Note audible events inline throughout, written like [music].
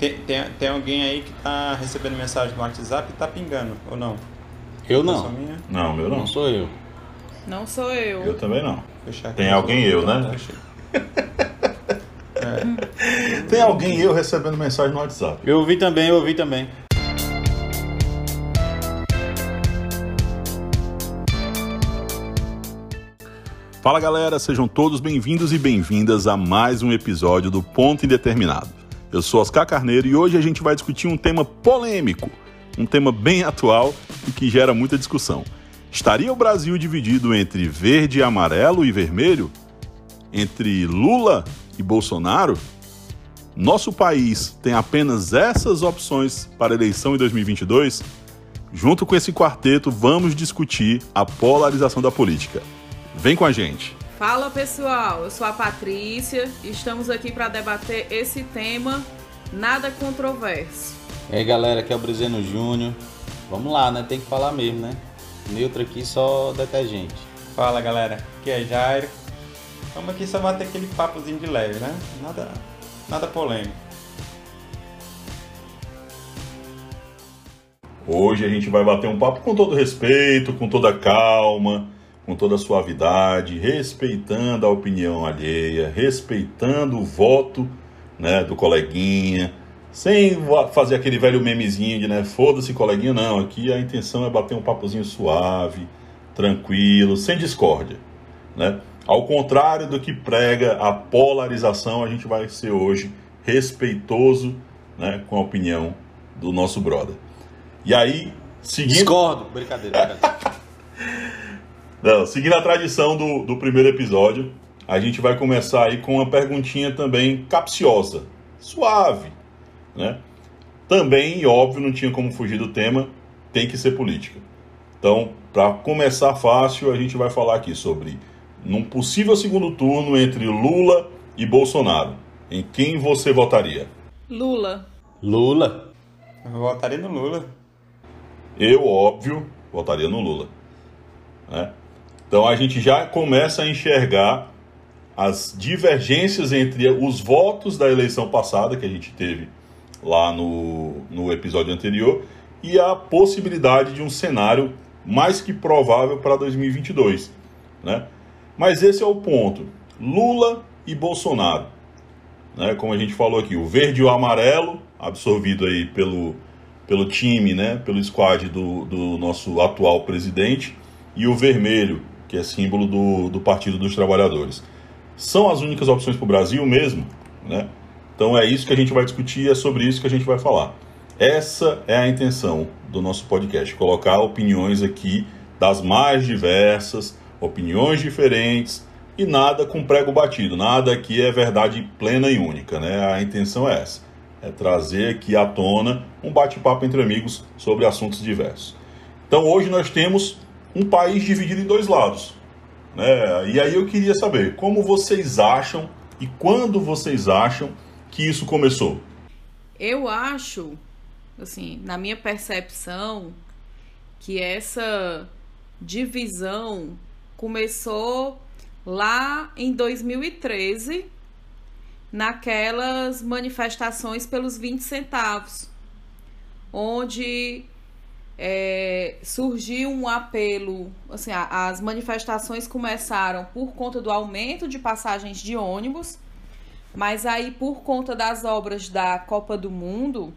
Tem, tem, tem alguém aí que tá recebendo mensagem no WhatsApp e tá pingando, ou não? Eu É só não. minha? Não, meu Não não. sou eu. Não sou eu. Eu também não. Tem alguém eu, né? tá, fechei. [laughs] Tem alguém eu recebendo mensagem no WhatsApp. Eu ouvi também, eu ouvi também. Fala galera, sejam todos bem-vindos e bem-vindas a mais um episódio do Ponto Indeterminado. Eu sou Oscar Carneiro e hoje a gente vai discutir um tema polêmico, um tema bem atual e que gera muita discussão. Estaria o Brasil dividido entre verde, amarelo e vermelho? Entre Lula e Bolsonaro? Nosso país tem apenas essas opções para a eleição em 2022? Junto com esse quarteto, vamos discutir a polarização da política. Vem com a gente. Fala pessoal, eu sou a Patrícia e estamos aqui para debater esse tema nada controverso. E aí galera, aqui é o Brizeno Júnior. Vamos lá, né? Tem que falar mesmo, né? Neutro aqui só detergente. Fala galera, aqui é Jairo. Vamos aqui só bater aquele papozinho de leve, né? Nada, nada polêmico. Hoje a gente vai bater um papo com todo respeito, com toda calma, com toda suavidade, respeitando a opinião alheia, respeitando o voto né, do coleguinha, sem fazer aquele velho memezinho de né, foda-se coleguinha, não. Aqui a intenção é bater um papozinho suave, tranquilo, sem discórdia. Né? Ao contrário do que prega a polarização, a gente vai ser hoje respeitoso né, com a opinião do nosso brother. E aí, seguindo, Discordo. Brincadeira, brincadeira. [laughs] não, seguindo a tradição do, do primeiro episódio, a gente vai começar aí com uma perguntinha também capciosa, suave, né? Também, e óbvio, não tinha como fugir do tema, tem que ser política. Então, para começar fácil, a gente vai falar aqui sobre num possível segundo turno entre Lula e Bolsonaro. Em quem você votaria? Lula. Lula. Eu votaria no Lula. Eu, óbvio, votaria no Lula. né? Então a gente já começa a enxergar as divergências entre os votos da eleição passada, que a gente teve lá no, no episódio anterior, e a possibilidade de um cenário mais que provável para 2022. Né? Mas esse é o ponto. Lula e Bolsonaro. Né? Como a gente falou aqui, o verde e o amarelo, absorvido aí pelo, pelo time, né? pelo squad do, do nosso atual presidente, e o vermelho, que é símbolo do, do Partido dos Trabalhadores. São as únicas opções para o Brasil mesmo? Né? Então é isso que a gente vai discutir, é sobre isso que a gente vai falar. Essa é a intenção do nosso podcast, colocar opiniões aqui das mais diversas, opiniões diferentes e nada com prego batido, nada aqui é verdade plena e única, né? A intenção é essa, é trazer aqui à tona um bate-papo entre amigos sobre assuntos diversos. Então hoje nós temos um país dividido em dois lados, né? E aí eu queria saber como vocês acham e quando vocês acham que isso começou. Eu acho, assim, na minha percepção, que essa divisão começou lá em 2013, naquelas manifestações pelos 20 centavos, onde é, surgiu um apelo, assim, as manifestações começaram por conta do aumento de passagens de ônibus, mas aí por conta das obras da Copa do Mundo,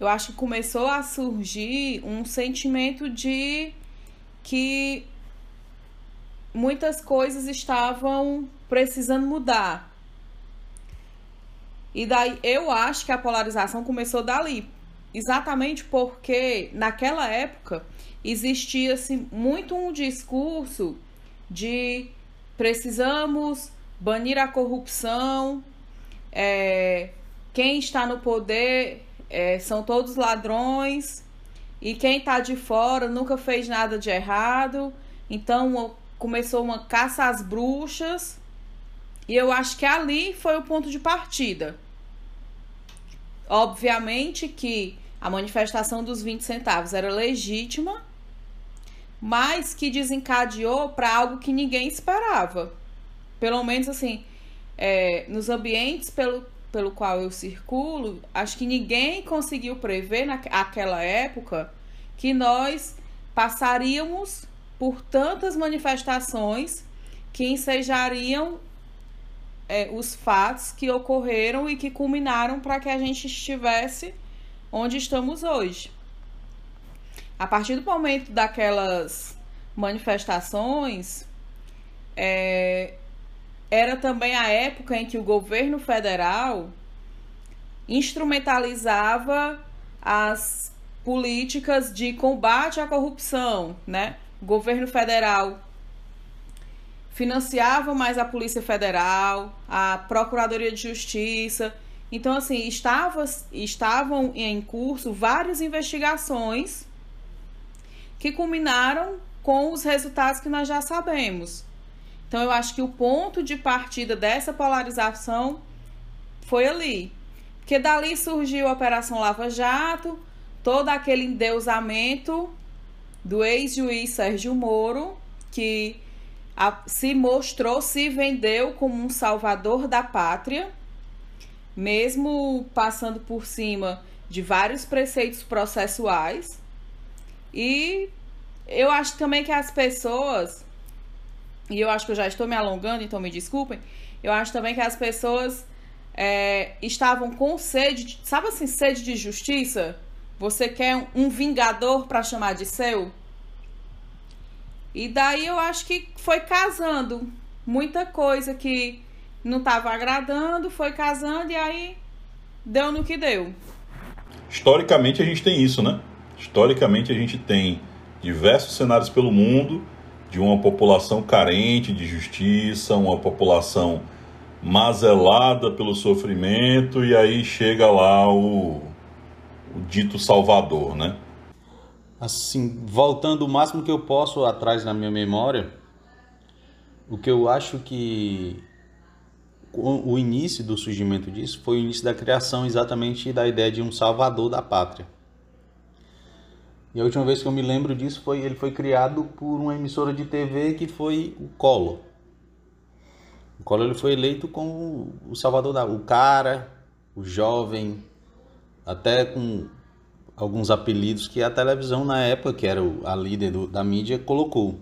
eu acho que começou a surgir um sentimento de que muitas coisas estavam precisando mudar. E daí eu acho que a polarização começou dali. Exatamente porque naquela época existia assim, muito um discurso de precisamos banir a corrupção, é, quem está no poder é, são todos ladrões e quem está de fora nunca fez nada de errado. Então começou uma caça às bruxas e eu acho que ali foi o ponto de partida. Obviamente que a manifestação dos 20 centavos era legítima, mas que desencadeou para algo que ninguém esperava. Pelo menos assim, é, nos ambientes pelo, pelo qual eu circulo, acho que ninguém conseguiu prever naquela época que nós passaríamos por tantas manifestações que ensejariam é, os fatos que ocorreram e que culminaram para que a gente estivesse onde estamos hoje. A partir do momento daquelas manifestações, é, era também a época em que o governo federal instrumentalizava as políticas de combate à corrupção, né? O governo federal financiava mais a Polícia Federal, a Procuradoria de Justiça. Então, assim, estava, estavam em curso várias investigações que culminaram com os resultados que nós já sabemos. Então, eu acho que o ponto de partida dessa polarização foi ali. Porque dali surgiu a Operação Lava Jato, todo aquele endeusamento do ex-juiz Sérgio Moro, que a, se mostrou, se vendeu como um salvador da pátria, mesmo passando por cima de vários preceitos processuais. E eu acho também que as pessoas, e eu acho que eu já estou me alongando, então me desculpem, eu acho também que as pessoas é, estavam com sede, sabe assim, sede de justiça? Você quer um vingador para chamar de seu? E daí eu acho que foi casando. Muita coisa que não estava agradando, foi casando e aí deu no que deu. Historicamente a gente tem isso, né? Historicamente a gente tem diversos cenários pelo mundo de uma população carente de justiça, uma população mazelada pelo sofrimento e aí chega lá o, o dito salvador, né? assim, voltando o máximo que eu posso atrás na minha memória, o que eu acho que o início do surgimento disso foi o início da criação exatamente da ideia de um salvador da pátria. E a última vez que eu me lembro disso foi ele foi criado por uma emissora de TV que foi o Collor. O Collor ele foi eleito como o salvador da o cara, o jovem, até com alguns apelidos que a televisão na época, que era a líder do, da mídia, colocou.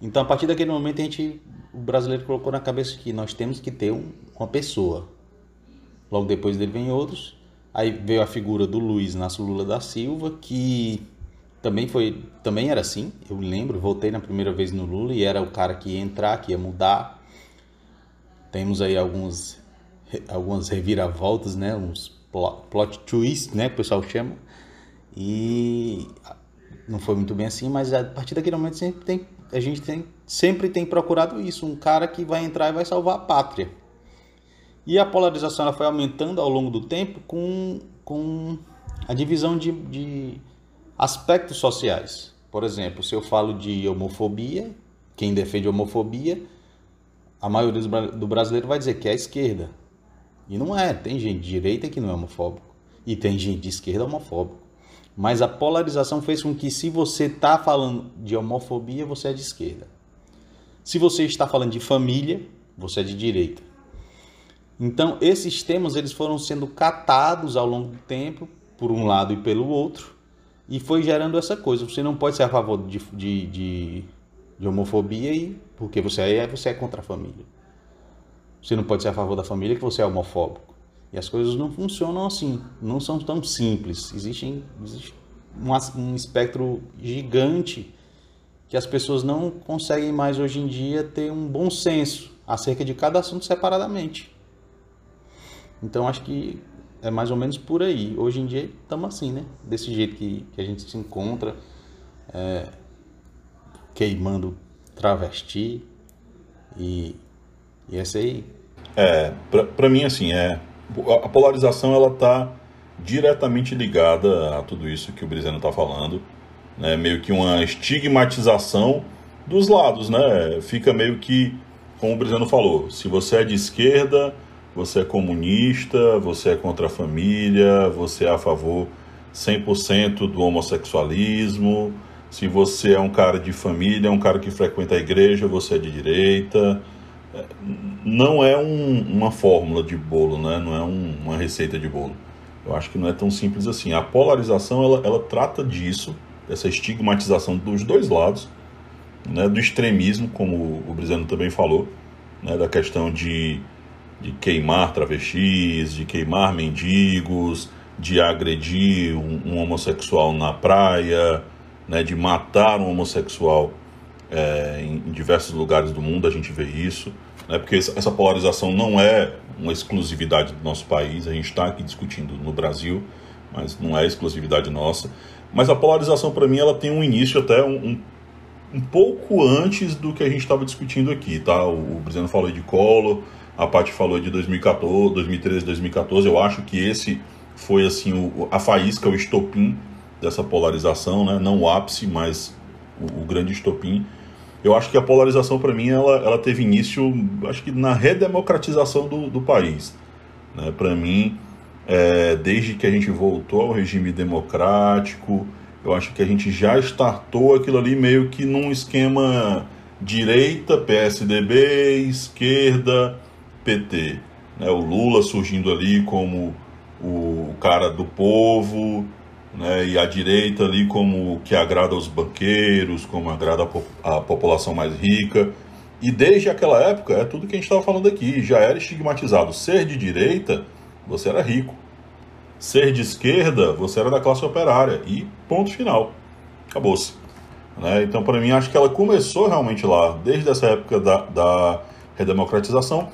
Então a partir daquele momento a gente, o brasileiro colocou na cabeça que nós temos que ter um, uma pessoa. Logo depois dele vem outros. Aí veio a figura do Luiz Inácio Lula da Silva, que também foi, também era assim. Eu lembro, voltei na primeira vez no Lula e era o cara que ia entrar, que ia mudar. Temos aí alguns algumas reviravoltas, né, uns plot, twists, né, que o pessoal chama e não foi muito bem assim, mas a partir daquele momento sempre tem, a gente tem, sempre tem procurado isso, um cara que vai entrar e vai salvar a pátria. E a polarização ela foi aumentando ao longo do tempo com, com a divisão de, de aspectos sociais. Por exemplo, se eu falo de homofobia, quem defende homofobia, a maioria do brasileiro vai dizer que é a esquerda. E não é, tem gente de direita que não é homofóbico. E tem gente de esquerda homofóbico. Mas a polarização fez com que, se você está falando de homofobia, você é de esquerda. Se você está falando de família, você é de direita. Então, esses temas eles foram sendo catados ao longo do tempo, por um lado e pelo outro, e foi gerando essa coisa. Você não pode ser a favor de, de, de, de homofobia e porque você é, você é contra a família. Você não pode ser a favor da família que você é homofóbico. E as coisas não funcionam assim, não são tão simples. Existem, existe um, um espectro gigante que as pessoas não conseguem mais hoje em dia ter um bom senso acerca de cada assunto separadamente. Então acho que é mais ou menos por aí. Hoje em dia estamos assim, né? Desse jeito que, que a gente se encontra, é, queimando travesti e, e essa aí. É, pra mim assim, é a polarização ela está diretamente ligada a tudo isso que o Brizeno está falando, né? meio que uma estigmatização dos lados, né? Fica meio que, como o Brizeno falou, se você é de esquerda, você é comunista, você é contra a família, você é a favor 100% do homossexualismo, se você é um cara de família, um cara que frequenta a igreja, você é de direita, não é um, uma fórmula de bolo, né? não é um, uma receita de bolo. Eu acho que não é tão simples assim. A polarização ela, ela trata disso, dessa estigmatização dos dois lados, né? do extremismo, como o Brizano também falou, né? da questão de, de queimar travestis, de queimar mendigos, de agredir um, um homossexual na praia, né? de matar um homossexual é, em, em, diversos lugares do mundo a gente vê isso, né, porque essa polarização não é uma exclusividade do nosso país, a gente está aqui discutindo no Brasil, mas não é exclusividade nossa. Mas a polarização, para mim, ela tem um início até um, um, um pouco antes do que a gente estava discutindo aqui, tá? O, o falou de Collor, a Paty falou de 2014, 2013, 2014. Eu acho que esse foi assim o, a faísca, o estopim dessa polarização, né? Não o ápice, mas o, o grande estopim eu acho que a polarização, para mim, ela, ela teve início, acho que na redemocratização do, do país. Né? Para mim, é, desde que a gente voltou ao regime democrático, eu acho que a gente já startou aquilo ali meio que num esquema direita, PSDB, esquerda, PT. Né? O Lula surgindo ali como o cara do povo, né, e a direita ali como que agrada aos banqueiros, como agrada a, população mais rica. E desde aquela época, é tudo que a gente estava falando aqui, já era estigmatizado. Ser de direita, você era rico. Ser de esquerda, você era da classe operária. E ponto final. Acabou-se. Né? Então, para mim, acho que ela começou realmente lá, desde essa época da, da redemocratização.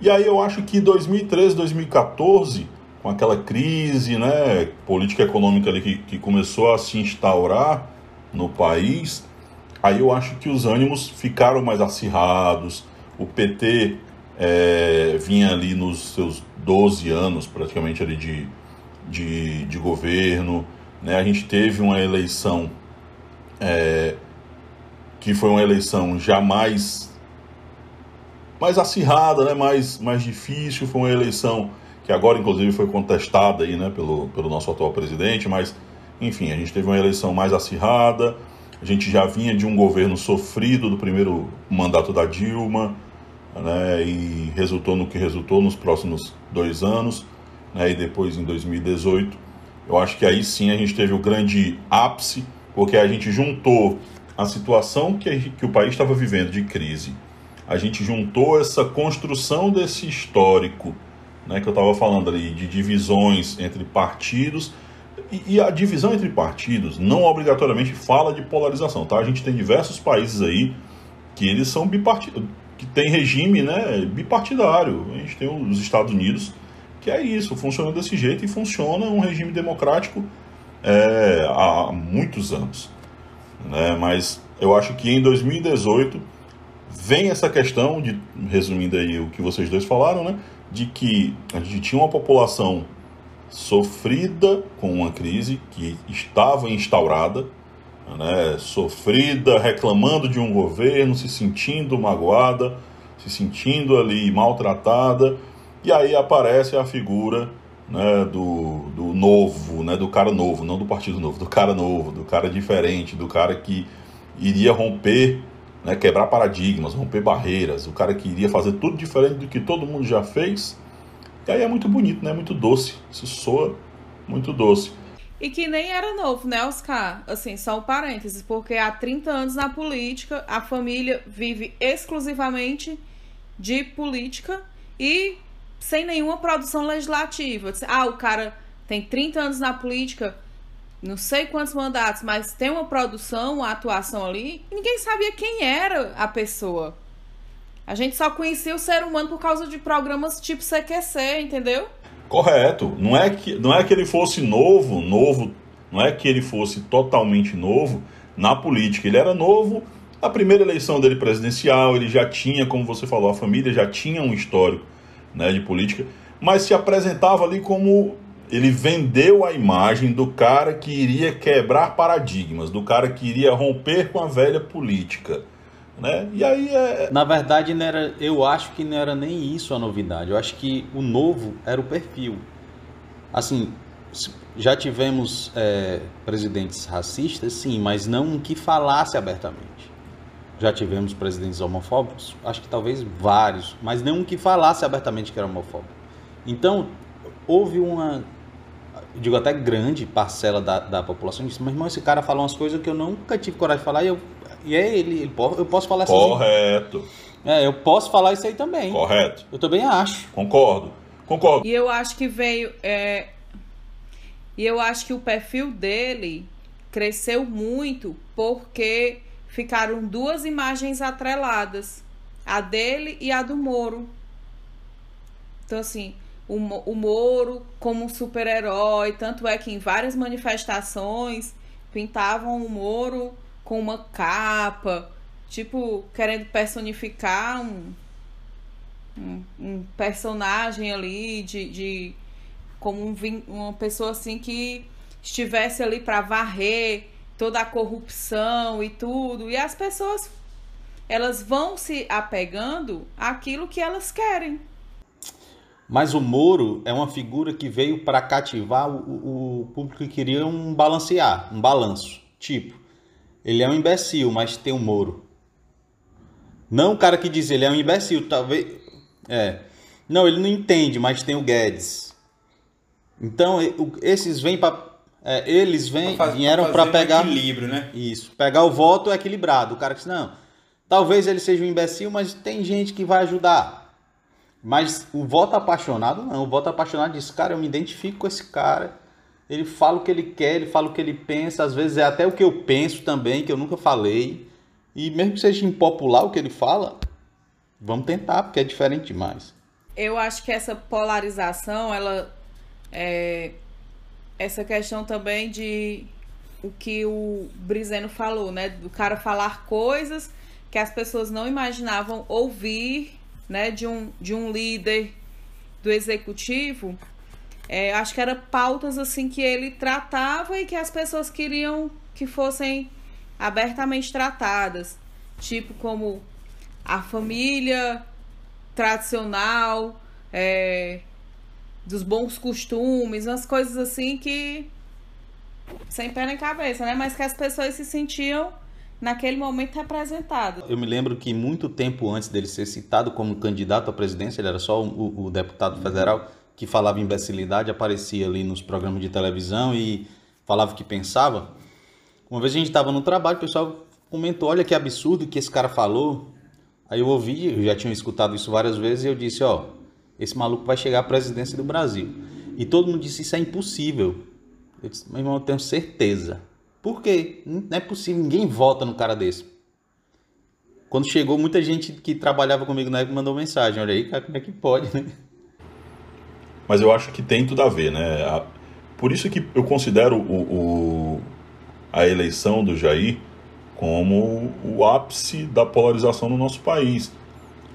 E aí eu acho que 2013, 2014 com aquela crise né, política econômica ali que, que começou a se instaurar no país, aí eu acho que os ânimos ficaram mais acirrados. O PT é, vinha ali nos seus 12 anos praticamente ali de, de, de governo. Né? A gente teve uma eleição é, que foi uma eleição já mais, mais acirrada, né? mais, mais difícil, foi uma eleição que agora inclusive foi contestada aí, né, pelo, pelo nosso atual presidente, mas enfim, a gente teve uma eleição mais acirrada, a gente já vinha de um governo sofrido do primeiro mandato da Dilma, né, e resultou no que resultou nos próximos dois anos, né, e depois em 2018. Eu acho que aí sim a gente teve o grande ápice, porque a gente juntou a situação que, que o país estava vivendo de crise, a gente juntou essa construção desse histórico né, que eu estava falando ali, de divisões entre partidos. E, a divisão entre partidos não obrigatoriamente fala de polarização, tá? A gente tem diversos países aí que eles são bipartidários, que tem regime né, bipartidário. A gente tem os Estados Unidos, que é isso, funciona desse jeito e funciona um regime democrático é, há muitos anos. Né? Mas eu acho que em 2018 vem essa questão de, resumindo aí o que vocês dois falaram, né? de que a gente tinha uma população sofrida com uma crise que estava instaurada, né, sofrida, reclamando de um governo, se sentindo magoada, se sentindo ali maltratada, e aí aparece a figura né, do, do novo, né, do cara novo, não do partido novo, do cara novo, do cara diferente, do cara que iria romper né, quebrar paradigmas, romper barreiras, o cara que iria fazer tudo diferente do que todo mundo já fez. E aí é muito bonito, né? Muito doce. Isso soa muito doce. E que nem era novo, né, Oscar? Assim, só um parênteses, porque há 30 anos na política, a família vive exclusivamente de política e sem nenhuma produção legislativa. Ah, o cara tem 30 anos na política, não sei quantos mandatos, mas tem uma produção, uma atuação ali, e ninguém sabia quem era a pessoa. A gente só conhecia o ser humano por causa de programas tipo CQC, entendeu? Correto. Não é que, não é que ele fosse novo, novo, não é que ele fosse totalmente novo na política. Ele era novo na primeira eleição dele presidencial, ele já tinha, como você falou, a família já tinha um histórico né, de política, mas se apresentava ali como ele vendeu a imagem do cara que iria quebrar paradigmas, do cara que iria romper com a velha política. Né? E aí é... Na verdade, não era, eu acho que não era nem isso a novidade. Eu acho que o novo era o perfil. Assim, já tivemos é, presidentes racistas, sim, mas não que falasse abertamente. já tivemos presidentes homofóbicos? Acho que talvez vários, mas nenhum que falasse abertamente que era homofóbico. Então, houve uma, digo até grande parcela da, da população disse, mas irmão, esse cara fala umas coisas que eu nunca tive coragem de falar e, eu, e é ele, ele eu posso falar essas Correto. É, eu posso falar isso aí também. Correto. Eu também acho. Concordo. Concordo. E eu acho que veio. É... E eu acho que o perfil dele cresceu muito porque ficaram duas imagens atreladas, a dele e a do Moro. Então, assim, o, o Moro como um super-herói, tanto é que em várias manifestações pintavam o Moro com uma capa, tipo, querendo personificar um, um, um personagem ali de, de como um, uma pessoa assim que estivesse ali para varrer toda a corrupção e tudo. E as pessoas elas vão se apegando àquilo que elas querem. Mas o Moro é uma figura que veio para cativar o, o, público que queria um balancear, um balanço. Tipo, ele é um imbecil, mas tem o um Moro. Não o cara que diz ele é um imbecil, talvez. É. Não, ele não entende, mas tem o Guedes. Então, esses vêm para é, eles vêm, pra vieram para pegar. Um equilíbrio, né? Isso. Pegar o voto equilibrado. O cara que diz, não, talvez ele seja um imbecil, mas tem gente que vai ajudar. Mas o voto apaixonado, não. O voto apaixonado diz, cara, eu me identifico com esse cara. Ele fala o que ele quer, ele fala o que ele pensa. Às vezes é até o que eu penso também, que eu nunca falei. E mesmo que seja impopular o que ele fala, vamos tentar, porque é diferente demais. Eu acho que essa polarização, ela é, essa questão também de o que o Brizeno falou, né? Do cara falar coisas que as pessoas não imaginavam ouvir, né? De um, de um líder do executivo. É, acho que eram pautas assim que ele tratava e que as pessoas queriam que fossem abertamente tratadas. Tipo como a família tradicional, é, dos bons costumes, umas coisas assim que sem pé nem cabeça, né? Mas que as pessoas se sentiam naquele momento representadas. Eu me lembro que muito tempo antes dele ser citado como candidato à presidência, ele era só o, o deputado federal que falava imbecilidade, aparecia ali nos programas de televisão e falava o que pensava. Uma vez a gente estava no trabalho, o pessoal comentou: olha que absurdo que esse cara falou. Aí eu ouvi, eu já tinha escutado isso várias vezes, e eu disse: ó, esse maluco vai chegar à presidência do Brasil. E todo mundo disse, isso é impossível. Eu disse, meu irmão, eu tenho certeza. Por quê? Não é possível, ninguém vota no cara desse. Quando chegou, muita gente que trabalhava comigo na época mandou mensagem, olha aí, cara, como é que pode, né? Mas eu acho que tem tudo a ver, né? Por isso que eu considero o, o a eleição do Jair como o ápice da polarização no nosso país.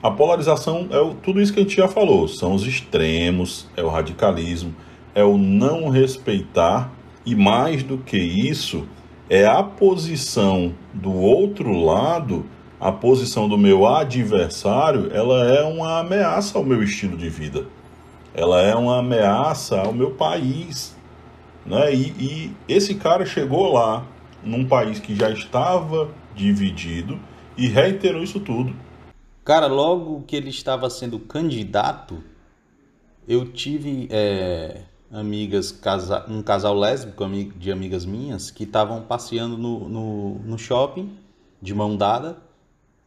A polarização é o, tudo isso que a gente já falou: são os extremos, é o radicalismo, é o não respeitar, e mais do que isso, é a posição do outro lado, a posição do meu adversário, ela é uma ameaça ao meu estilo de vida, ela é uma ameaça ao meu país. Né? E, e esse cara chegou lá, num país que já estava dividido, e reiterou isso tudo Cara, logo que ele estava sendo candidato, eu tive é, amigas, casa, um casal lésbico de amigas minhas que estavam passeando no, no, no, shopping de mão dada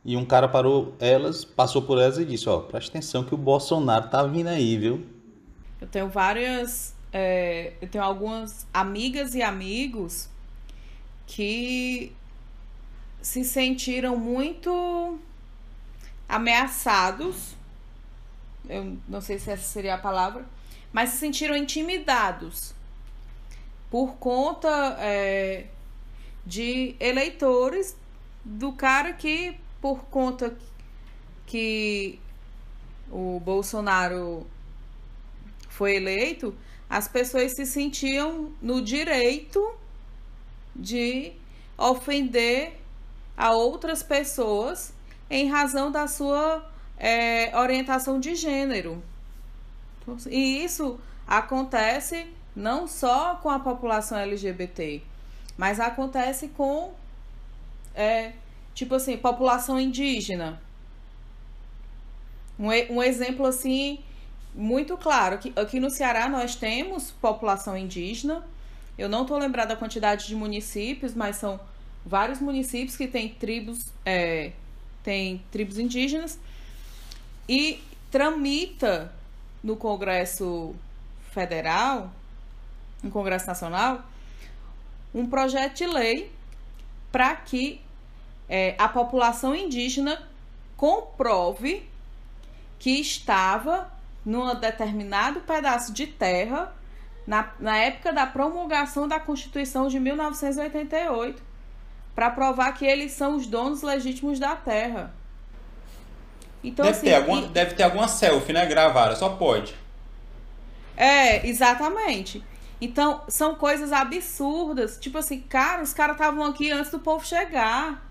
e um cara parou elas, passou por elas e disse: Ó, presta atenção que o Bolsonaro tá vindo aí, viu? Eu tenho várias. É, eu tenho algumas amigas e amigos que se sentiram muito ameaçados, eu não sei se essa seria a palavra, mas se sentiram intimidados por conta é, de eleitores do cara que, por conta que o Bolsonaro foi eleito, as pessoas se sentiam no direito de ofender a outras pessoas em razão da sua é, orientação de gênero. E isso acontece não só com a população LGBT, mas acontece com é, Tipo assim, população indígena. Um, um exemplo assim muito claro. Aqui, aqui no Ceará nós temos população indígena. Eu não estou lembrada da quantidade de municípios, mas são vários municípios que têm tribos, é, tem tribos indígenas. E tramita no Congresso Federal, no Congresso Nacional, um projeto de lei para que é, a população indígena comprove que estava num determinado pedaço de terra na, na época da promulgação da Constituição de 1988 para provar que eles são os donos legítimos da terra. Então, deve, assim, ter alguma, e... deve ter alguma selfie, né? Gravada, só pode. É, exatamente. Então, são coisas absurdas. Tipo assim, cara, os caras estavam aqui antes do povo chegar.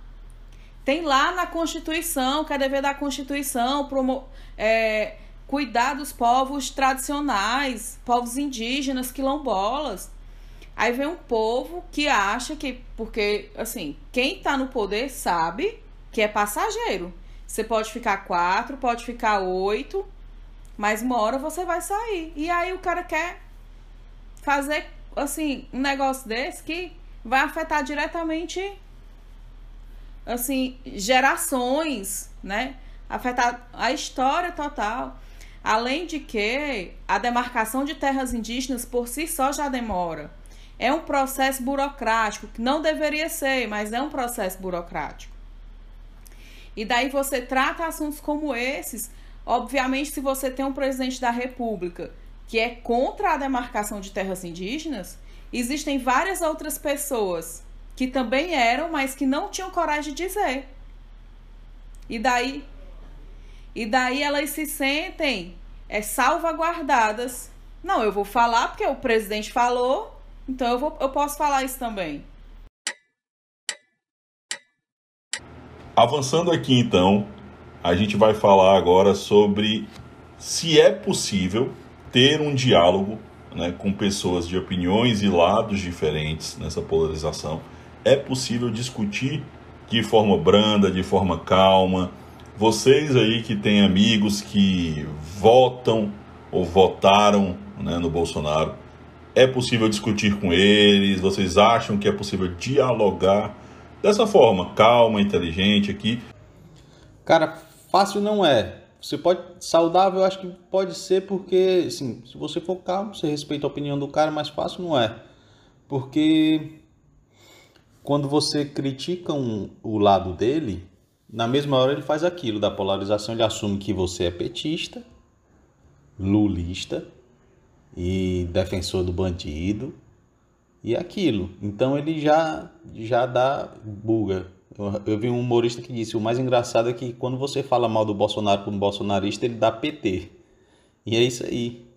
Tem lá na Constituição, que é dever da Constituição, promo é, cuidar dos povos tradicionais, povos indígenas, quilombolas. Aí vem um povo que acha que, porque, assim, quem tá no poder sabe que é passageiro. Você pode ficar quatro, pode ficar oito, mas uma hora você vai sair. E aí o cara quer fazer, assim, um negócio desse que vai afetar diretamente assim, gerações, né? Afetar a história total. Além de que a demarcação de terras indígenas por si só já demora. É um processo burocrático, que não deveria ser, mas é um processo burocrático. E daí você trata assuntos como esses. Obviamente, se você tem um presidente da República que é contra a demarcação de terras indígenas, existem várias outras pessoas que também eram, mas que não tinham coragem de dizer. E daí, e daí elas se sentem é, salvaguardadas. Não, eu vou falar porque o presidente falou, então eu, vou, eu posso falar isso também. Avançando aqui então, a gente vai falar agora sobre se é possível ter um diálogo né, com pessoas de opiniões e lados diferentes nessa polarização é possível discutir de forma branda, de forma calma. Vocês aí que têm amigos que votam ou votaram né, no Bolsonaro, é possível discutir com eles? Vocês acham que é possível dialogar dessa forma, calma, inteligente aqui? Cara, fácil não é. Você pode saudável, eu acho que pode ser porque, assim, se você for calmo, você respeita a opinião do cara, mas fácil não é. Porque quando você critica um, o lado dele, na mesma hora ele faz aquilo da polarização, ele assume que você é petista, lulista e defensor do bandido e aquilo. Então ele já já dá buga. Eu, eu vi um humorista que disse: o mais engraçado é que quando você fala mal do Bolsonaro como bolsonarista, ele dá PT. E é isso aí.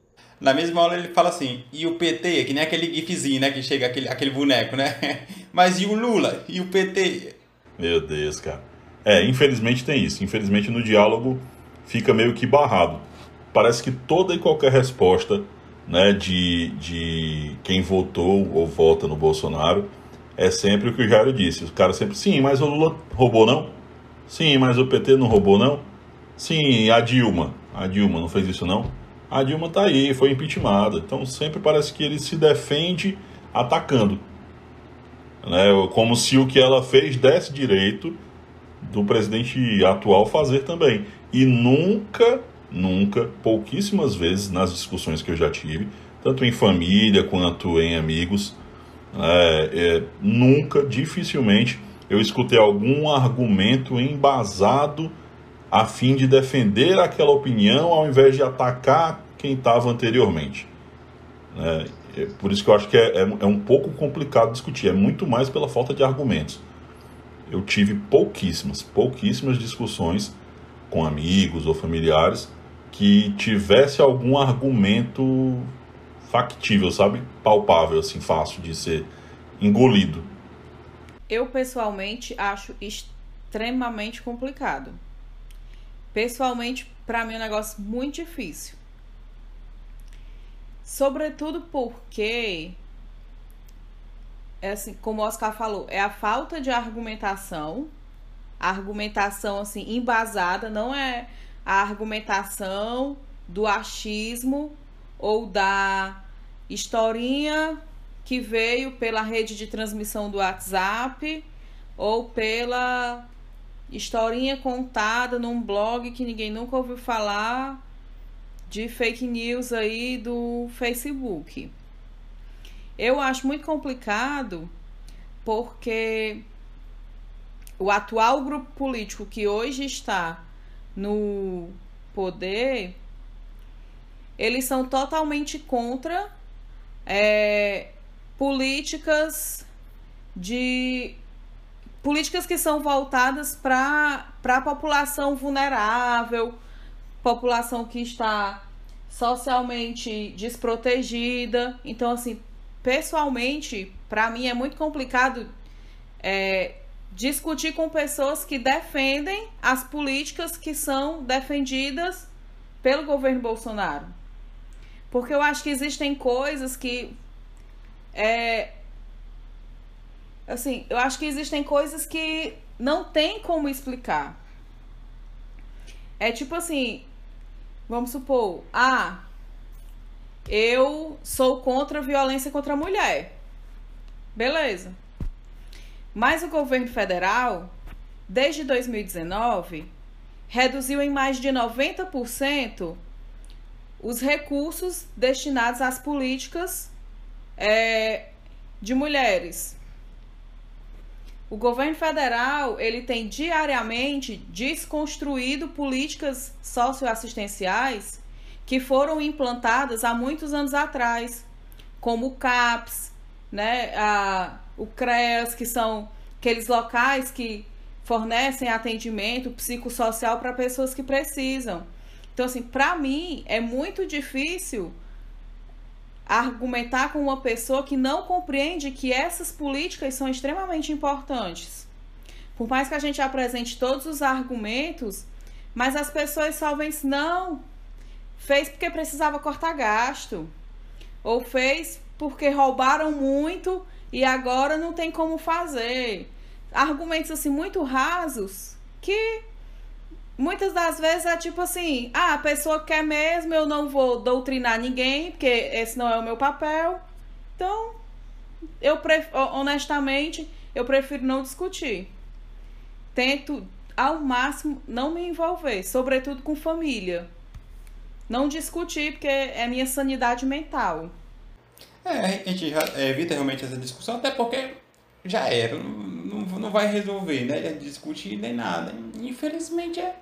Na mesma hora ele fala assim, e o PT, que nem aquele gifzinho, né? Que chega aquele, aquele boneco, né? [laughs] Mas e o Lula? E o PT? Meu Deus, cara. É, infelizmente tem isso. Infelizmente no diálogo fica meio que barrado. Parece que toda e qualquer resposta né, de, de quem votou ou vota no Bolsonaro é sempre o que o Jairo disse. O cara sempre, sim, mas o Lula roubou não? Sim, mas o PT não roubou não? Sim, a Dilma. A Dilma não fez isso não? a Dilma está aí, foi impeachmentada. Então sempre parece que ele se defende atacando. Né? Como se o que ela fez desse direito do presidente atual fazer também. E nunca, nunca, pouquíssimas vezes nas discussões que eu já tive, tanto em família quanto em amigos, é, é, nunca, dificilmente, eu escutei algum argumento embasado a fim de defender aquela opinião ao invés de atacar quem estava anteriormente. É, é, por isso que eu acho que é, é, é, um pouco complicado discutir, é muito mais pela falta de argumentos. Eu tive pouquíssimas, pouquíssimas discussões com amigos ou familiares que tivesse algum argumento factível, sabe? Palpável, assim, fácil de ser engolido. Eu pessoalmente acho extremamente complicado. Pessoalmente, para mim é um negócio muito difícil. Sobretudo porque é assim, como o Oscar falou, é a falta de argumentação argumentação assim embasada, não é a argumentação do achismo ou da historinha que veio pela rede de transmissão do WhatsApp ou pela historinha contada num blog que ninguém nunca ouviu falar de fake news aí do Facebook. Eu acho muito complicado porque o atual grupo político que hoje está no poder, eles são totalmente contra é, políticas de políticas que são voltadas para a população vulnerável, população que está socialmente desprotegida. Então, assim, pessoalmente, para mim é muito complicado é, discutir com pessoas que defendem as políticas que são defendidas pelo governo Bolsonaro. Porque eu acho que existem coisas que. É, assim, eu acho que existem coisas que não tem como explicar. É tipo assim, vamos supor, ah, eu sou contra a violência contra a mulher. Beleza. Mas o governo federal, desde 2019, reduziu em mais de 90% os recursos destinados às políticas é, de mulheres. O governo federal ele tem diariamente desconstruído políticas socioassistenciais que foram implantadas há muitos anos atrás, como o CAPS, né, a, o CREAS, que são aqueles locais que fornecem atendimento psicossocial para pessoas que precisam. Então, assim, para mim é muito difícil argumentar com uma pessoa que não compreende que essas políticas são extremamente importantes. Por mais que a gente apresente todos os argumentos, mas as pessoas só vêm não, fez porque precisava cortar gasto, ou fez porque roubaram muito e agora não tem como fazer. Argumentos assim muito rasos que muitas das vezes é tipo assim: ah, a pessoa quer mesmo, eu não vou doutrinar ninguém, porque esse não é o meu papel. Então, eu honestamente, eu prefiro não discutir. Tento ao máximo não me envolver, sobretudo com família. Não discutir, porque é minha sanidade mental. É, a gente evita realmente essa discussão, até porque já era, não, não vai resolver, né? Discutir nem nada. Infelizmente é,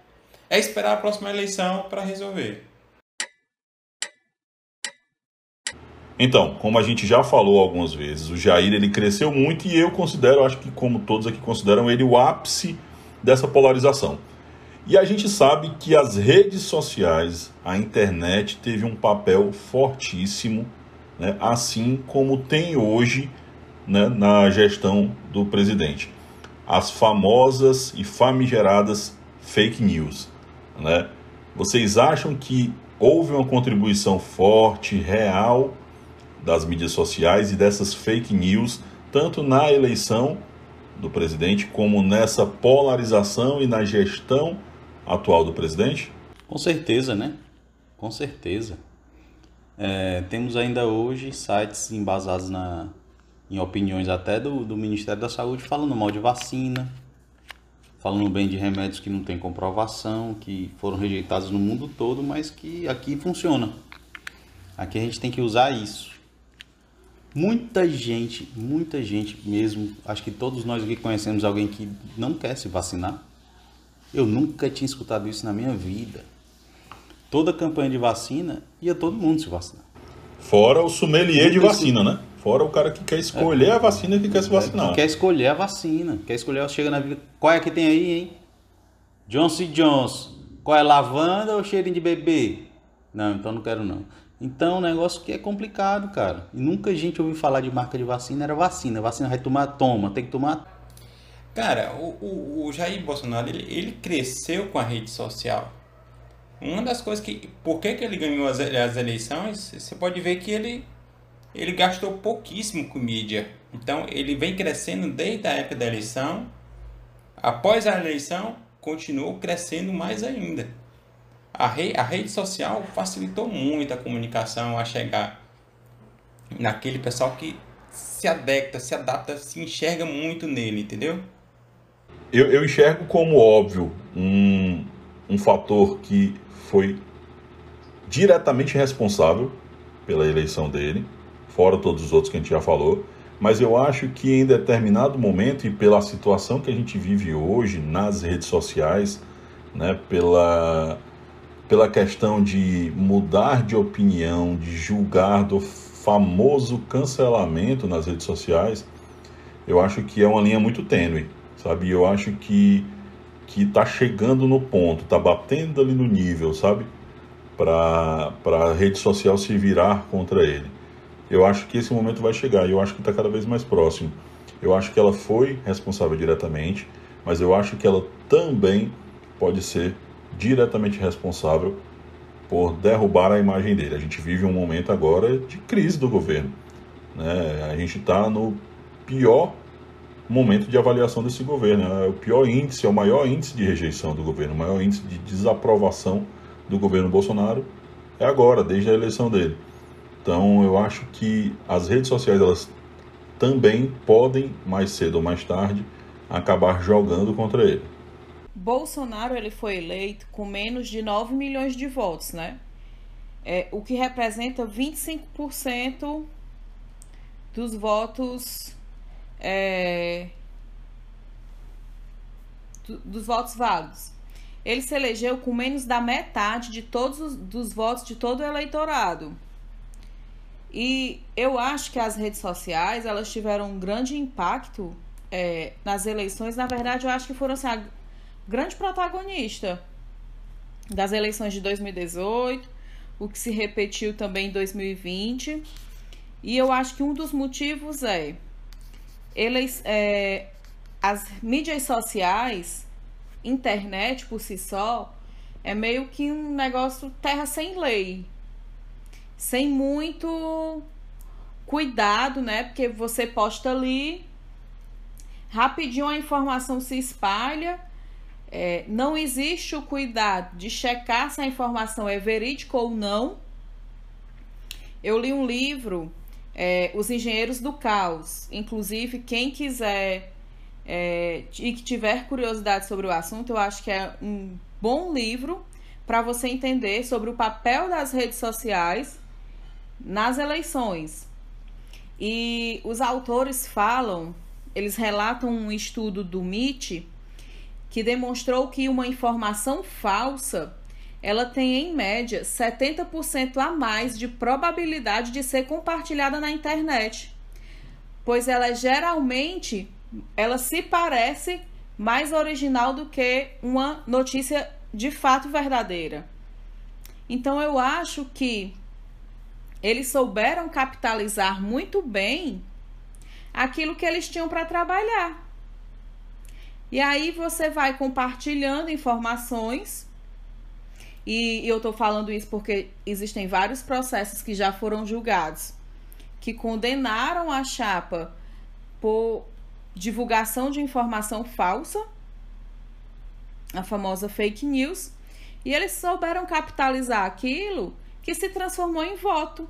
é esperar a próxima eleição para resolver. Então, como a gente já falou algumas vezes, o Jair ele cresceu muito e eu considero, acho que como todos aqui consideram ele o ápice dessa polarização. E a gente sabe que as redes sociais, a internet teve um papel fortíssimo né, assim como tem hoje né, na gestão do presidente. As famosas e famigeradas fake news. Né? Vocês acham que houve uma contribuição forte, real, das mídias sociais e dessas fake news, tanto na eleição do presidente como nessa polarização e na gestão atual do presidente? Com certeza, né? Com certeza. É, temos ainda hoje sites embasados na, em opiniões até do, do Ministério da Saúde falando mal de vacina, falando bem de remédios que não tem comprovação, que foram rejeitados no mundo todo, mas que aqui funciona. Aqui a gente tem que usar isso. Muita gente, muita gente mesmo, acho que todos nós aqui conhecemos alguém que não quer se vacinar. Eu nunca tinha escutado isso na minha vida toda campanha de vacina, ia todo mundo se vacinar. Fora o sommelier de vacina, né? Fora o cara que quer escolher é. a vacina e que quer se vacinar. Que quer escolher a vacina, quer escolher, chega na vida, qual é que tem aí, hein? Johnson Johnson, qual é lavanda ou cheirinho de bebê? Não, então não quero não. Então, o negócio que é complicado, cara. E nunca a gente ouviu falar de marca de vacina, era vacina. Vacina vai tomar, toma, tem que tomar. Cara, o, o, o Jair Bolsonaro, ele, ele cresceu com a rede social. Uma das coisas que. Por que, que ele ganhou as, as eleições? Você pode ver que ele, ele gastou pouquíssimo com mídia. Então ele vem crescendo desde a época da eleição após a eleição, continuou crescendo mais ainda. A, re, a rede social facilitou muito a comunicação, a chegar naquele pessoal que se adapta, se adapta, se enxerga muito nele, entendeu? Eu, eu enxergo como óbvio um, um fator que foi diretamente responsável pela eleição dele, fora todos os outros que a gente já falou, mas eu acho que em determinado momento e pela situação que a gente vive hoje nas redes sociais, né, pela, pela questão de mudar de opinião, de julgar do famoso cancelamento nas redes sociais, eu acho que é uma linha muito tênue, sabe? Eu acho que que está chegando no ponto, está batendo ali no nível, sabe? Para a rede social se virar contra ele. Eu acho que esse momento vai chegar e eu acho que está cada vez mais próximo. Eu acho que ela foi responsável diretamente, mas eu acho que ela também pode ser diretamente responsável por derrubar a imagem dele. A gente vive um momento agora de crise do governo. Né? A gente está no pior momento de avaliação desse governo. É o pior índice, é o maior índice de rejeição do governo, o maior índice de desaprovação do governo Bolsonaro é agora, desde a eleição dele. Então, eu acho que as redes sociais elas também podem, mais cedo ou mais tarde, acabar jogando contra ele. Bolsonaro ele foi eleito com menos de 9 milhões de votos, né? É, o que representa 25% dos votos é, do, dos votos válidos. Ele se elegeu com menos da metade de todos os dos votos de todo o eleitorado. E eu acho que as redes sociais elas tiveram um grande impacto é, nas eleições. Na verdade, eu acho que foram assim, a grande protagonista das eleições de 2018, o que se repetiu também em 2020. E eu acho que um dos motivos é eles, é, as mídias sociais, internet por si só, é meio que um negócio terra sem lei. Sem muito cuidado, né? Porque você posta ali, rapidinho a informação se espalha. É, não existe o cuidado de checar se a informação é verídica ou não. Eu li um livro é, Os Engenheiros do Caos. Inclusive, quem quiser é, e que tiver curiosidade sobre o assunto, eu acho que é um bom livro para você entender sobre o papel das redes sociais nas eleições. E os autores falam, eles relatam um estudo do MIT que demonstrou que uma informação falsa ela tem em média 70% a mais de probabilidade de ser compartilhada na internet, pois ela geralmente ela se parece mais original do que uma notícia de fato verdadeira. Então eu acho que eles souberam capitalizar muito bem aquilo que eles tinham para trabalhar. E aí você vai compartilhando informações e eu estou falando isso porque existem vários processos que já foram julgados que condenaram a chapa por divulgação de informação falsa, a famosa fake news, e eles souberam capitalizar aquilo que se transformou em voto.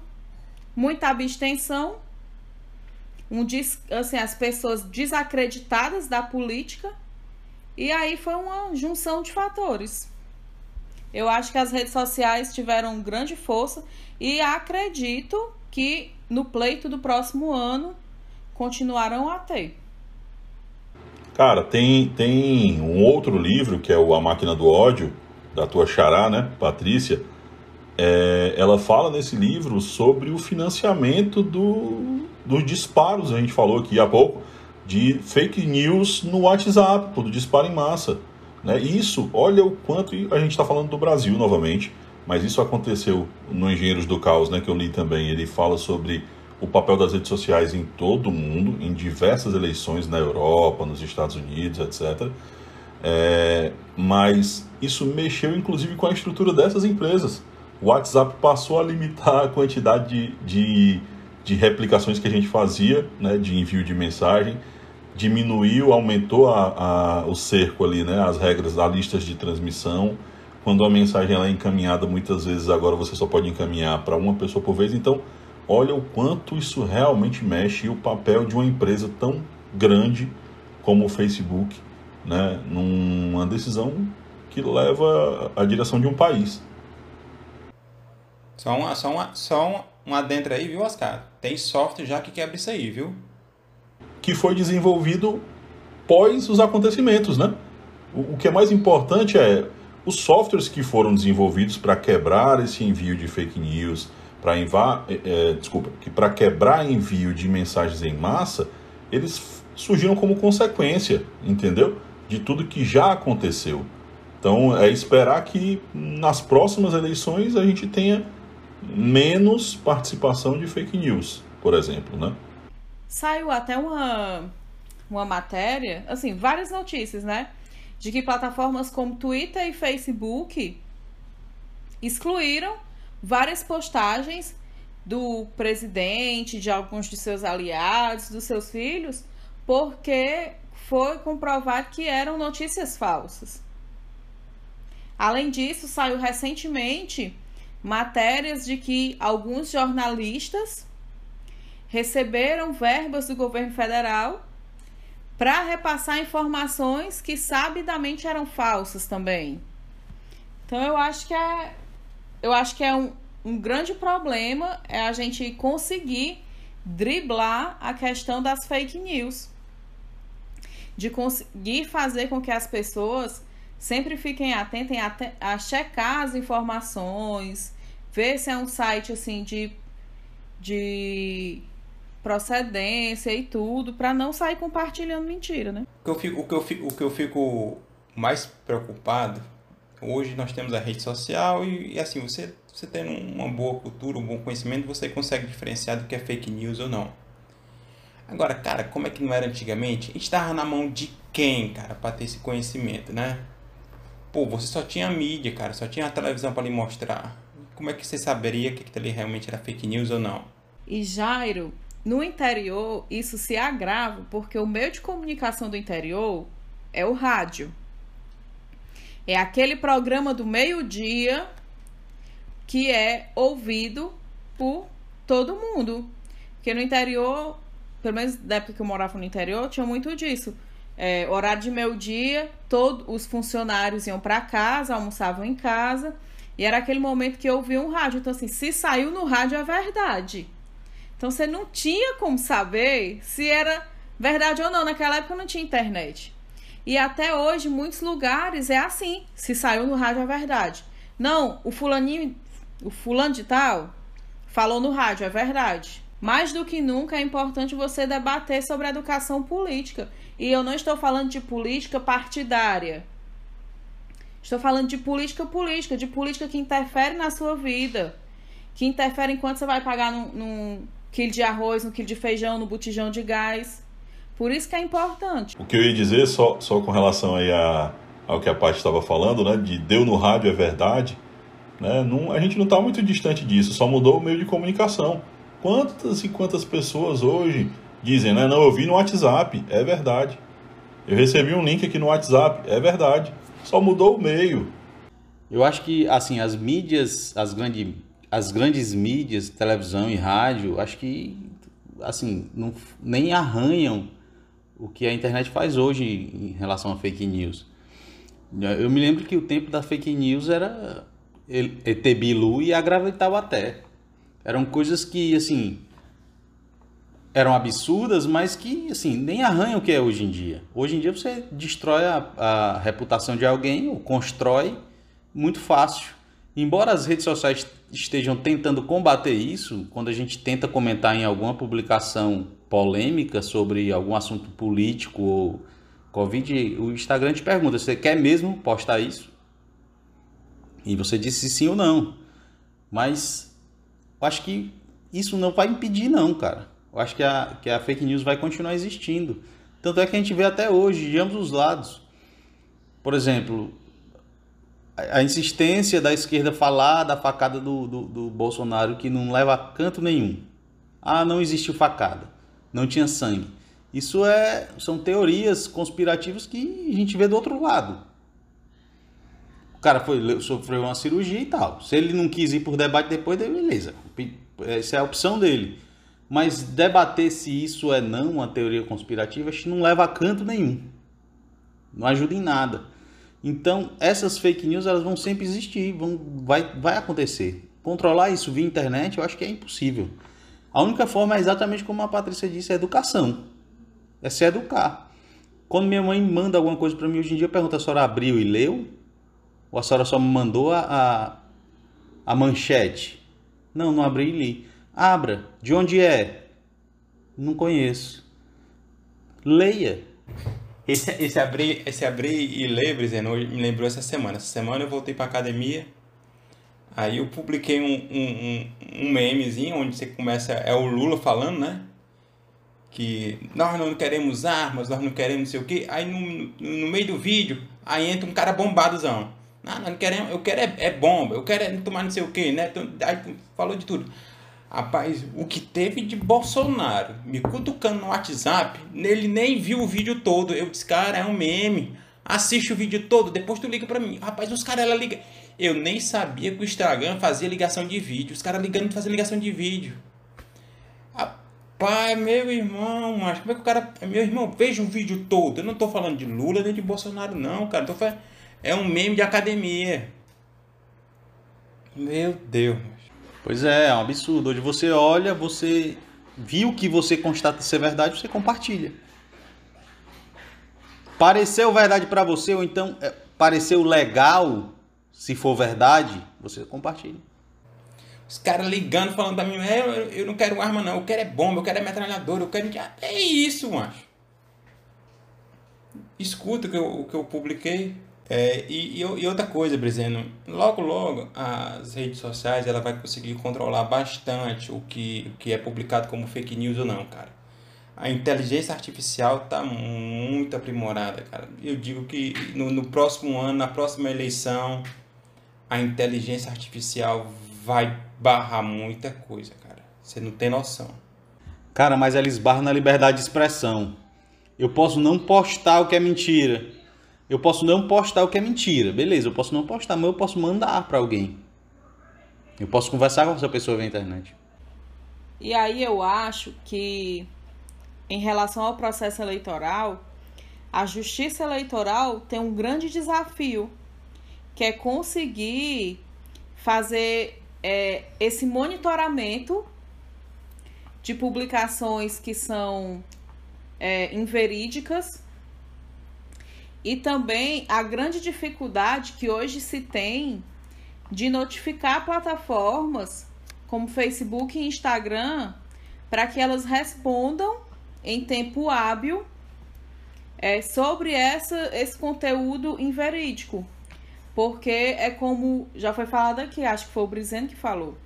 Muita abstenção, um, assim, as pessoas desacreditadas da política, e aí foi uma junção de fatores. Eu acho que as redes sociais tiveram grande força e acredito que no pleito do próximo ano continuarão a ter. Cara, tem, tem um outro livro que é o A Máquina do Ódio, da tua xará, né, Patrícia. É, ela fala nesse livro sobre o financiamento do, dos disparos, a gente falou aqui há pouco, de fake news no WhatsApp, do disparo em massa. Né? Isso, olha o quanto a gente está falando do Brasil novamente, mas isso aconteceu no Engenheiros do Caos, né, que eu li também. Ele fala sobre o papel das redes sociais em todo o mundo, em diversas eleições na Europa, nos Estados Unidos, etc. É, mas isso mexeu inclusive com a estrutura dessas empresas. O WhatsApp passou a limitar a quantidade de, de, de replicações que a gente fazia, né, de envio de mensagem diminuiu, aumentou a, a, o cerco ali, né? As regras, as listas de transmissão. Quando a mensagem é encaminhada, muitas vezes agora você só pode encaminhar para uma pessoa por vez. Então, olha o quanto isso realmente mexe e o papel de uma empresa tão grande como o Facebook, né? Numa decisão que leva a direção de um país. Só uma, só uma, só um, um adentro aí, viu, Oscar? Tem software já que quebra isso aí, viu? Que foi desenvolvido pós os acontecimentos, né? O, o que é mais importante é os softwares que foram desenvolvidos para quebrar esse envio de fake news, para é, é, desculpa, que para quebrar envio de mensagens em massa, eles surgiram como consequência, entendeu? De tudo que já aconteceu. Então é esperar que nas próximas eleições a gente tenha menos participação de fake news, por exemplo, né? Saiu até uma, uma matéria, assim, várias notícias, né? De que plataformas como Twitter e Facebook excluíram várias postagens do presidente, de alguns de seus aliados, dos seus filhos, porque foi comprovado que eram notícias falsas. Além disso, saiu recentemente matérias de que alguns jornalistas receberam verbas do governo federal para repassar informações que sabidamente eram falsas também. Então eu acho que é eu acho que é um, um grande problema é a gente conseguir driblar a questão das fake news. De conseguir fazer com que as pessoas sempre fiquem atentas a, a checar as informações, ver se é um site assim de, de procedência e tudo, para não sair compartilhando mentira, né? O que, eu fico, o, que eu fico, o que eu fico mais preocupado, hoje nós temos a rede social e, e assim, você, você tendo uma boa cultura, um bom conhecimento, você consegue diferenciar do que é fake news ou não. Agora, cara, como é que não era antigamente? A gente estava na mão de quem, cara, para ter esse conhecimento, né? Pô, você só tinha mídia, cara, só tinha a televisão para lhe mostrar. Como é que você saberia que aquilo ali realmente era fake news ou não? E Jairo, no interior, isso se agrava porque o meio de comunicação do interior é o rádio. É aquele programa do meio-dia que é ouvido por todo mundo. Porque no interior, pelo menos da época que eu morava no interior, tinha muito disso é, horário de meio-dia, todos os funcionários iam para casa, almoçavam em casa, e era aquele momento que eu ouvia um rádio. Então, assim, se saiu no rádio é verdade. Então, você não tinha como saber se era verdade ou não. Naquela época não tinha internet. E até hoje, muitos lugares é assim: se saiu no rádio é verdade. Não, o fulaninho, o fulano de tal, falou no rádio, é verdade. Mais do que nunca é importante você debater sobre educação política. E eu não estou falando de política partidária. Estou falando de política política, de política que interfere na sua vida. Que interfere em quanto você vai pagar num, num quilo de arroz, no quilo de feijão, no botijão de gás. Por isso que é importante. O que eu ia dizer, só, só com relação aí a, ao que a Paty estava falando, né? De deu no rádio é verdade. Né? Não, a gente não está muito distante disso, só mudou o meio de comunicação. Quantas e quantas pessoas hoje Dizem, né? Não, eu vi no WhatsApp. É verdade. Eu recebi um link aqui no WhatsApp. É verdade. Só mudou o meio. Eu acho que, assim, as mídias, as, grande, as grandes mídias, televisão e rádio, acho que, assim, não, nem arranham o que a internet faz hoje em relação a fake news. Eu me lembro que o tempo da fake news era ET Bilu e a até Eram coisas que, assim, eram absurdas, mas que assim nem arranham o que é hoje em dia. Hoje em dia você destrói a, a reputação de alguém ou constrói muito fácil. Embora as redes sociais estejam tentando combater isso, quando a gente tenta comentar em alguma publicação polêmica sobre algum assunto político ou Covid, o Instagram te pergunta: você quer mesmo postar isso? E você disse sim ou não. Mas eu acho que isso não vai impedir, não, cara. Eu acho que a, que a fake news vai continuar existindo. Tanto é que a gente vê até hoje, de ambos os lados. Por exemplo, a, insistência da esquerda falar da facada do, do, do, Bolsonaro que não leva a canto nenhum. Ah, não existiu facada. Não tinha sangue. Isso é, são teorias conspirativas que a gente vê do outro lado. O cara foi, sofreu uma cirurgia e tal. Se ele não quis ir por debate depois, beleza. Essa é a opção dele. Mas debater se isso é não uma teoria conspirativa, acho que não leva a canto nenhum. Não ajuda em nada. Então, essas fake news elas vão sempre existir, vão, vai, vai acontecer. Controlar isso via internet eu acho que é impossível. A única forma é exatamente como a Patrícia disse, é educação. É se educar. Quando minha mãe manda alguma coisa para mim hoje em dia, eu pergunto, a senhora abriu e leu? Ou a senhora só me mandou a, a, a manchete? Não, não abri e li. Abra. De onde é? Não conheço. Leia. Esse, esse, abrir, esse abrir e ler, Brizeno, me lembrou essa semana. Essa semana eu voltei pra academia. Aí eu publiquei um, um, um, um memezinho onde você começa. É o Lula falando, né? Que nós não queremos armas, nós não queremos não sei o quê. Aí no, no meio do vídeo, aí entra um cara bombadozão. Não, não queremos, eu quero é, é bomba, eu quero é tomar não sei o quê, né? Aí falou de tudo. Rapaz, o que teve de Bolsonaro me cutucando no WhatsApp, ele nem viu o vídeo todo. Eu disse, cara, é um meme. Assiste o vídeo todo, depois tu liga pra mim. Rapaz, os caras ela liga. Eu nem sabia que o Instagram fazia ligação de vídeo. Os caras ligando fazendo ligação de vídeo. Rapaz, meu irmão, mas como é que o cara. Meu irmão, veja o vídeo todo. Eu não tô falando de Lula nem de Bolsonaro, não, cara. Tô falando... É um meme de academia. Meu Deus. Pois é, é um absurdo. Hoje você olha, você viu que você constata ser verdade, você compartilha. Pareceu verdade para você, ou então é, pareceu legal, se for verdade, você compartilha. Os caras ligando, falando pra mim, é, eu, eu não quero arma não, eu quero é bomba, eu quero é metralhadora, eu quero... É isso, macho. Escuta o que eu, o que eu publiquei. É, e, e, outra coisa, Brizeno, logo logo as redes sociais ela vai conseguir controlar bastante o que, o que é publicado como fake news ou não, cara. A inteligência artificial está muito aprimorada, cara. Eu digo que no, no próximo ano, na próxima eleição, a inteligência artificial vai barrar muita coisa, cara. Você não tem noção. Cara, mas ela esbarra na liberdade de expressão. Eu posso não postar o que é mentira eu posso não postar o que é mentira, beleza, eu posso não postar, mas eu posso mandar para alguém. Eu posso conversar com essa pessoa na internet. E aí eu acho que, em relação ao processo eleitoral, a justiça eleitoral tem um grande desafio, que é conseguir fazer é, esse monitoramento de publicações que são é, inverídicas e também a grande dificuldade que hoje se tem de notificar plataformas como Facebook e Instagram para que elas respondam em tempo hábil é, sobre essa, esse conteúdo inverídico. Porque é como já foi falado aqui, acho que foi o Brizeno que falou.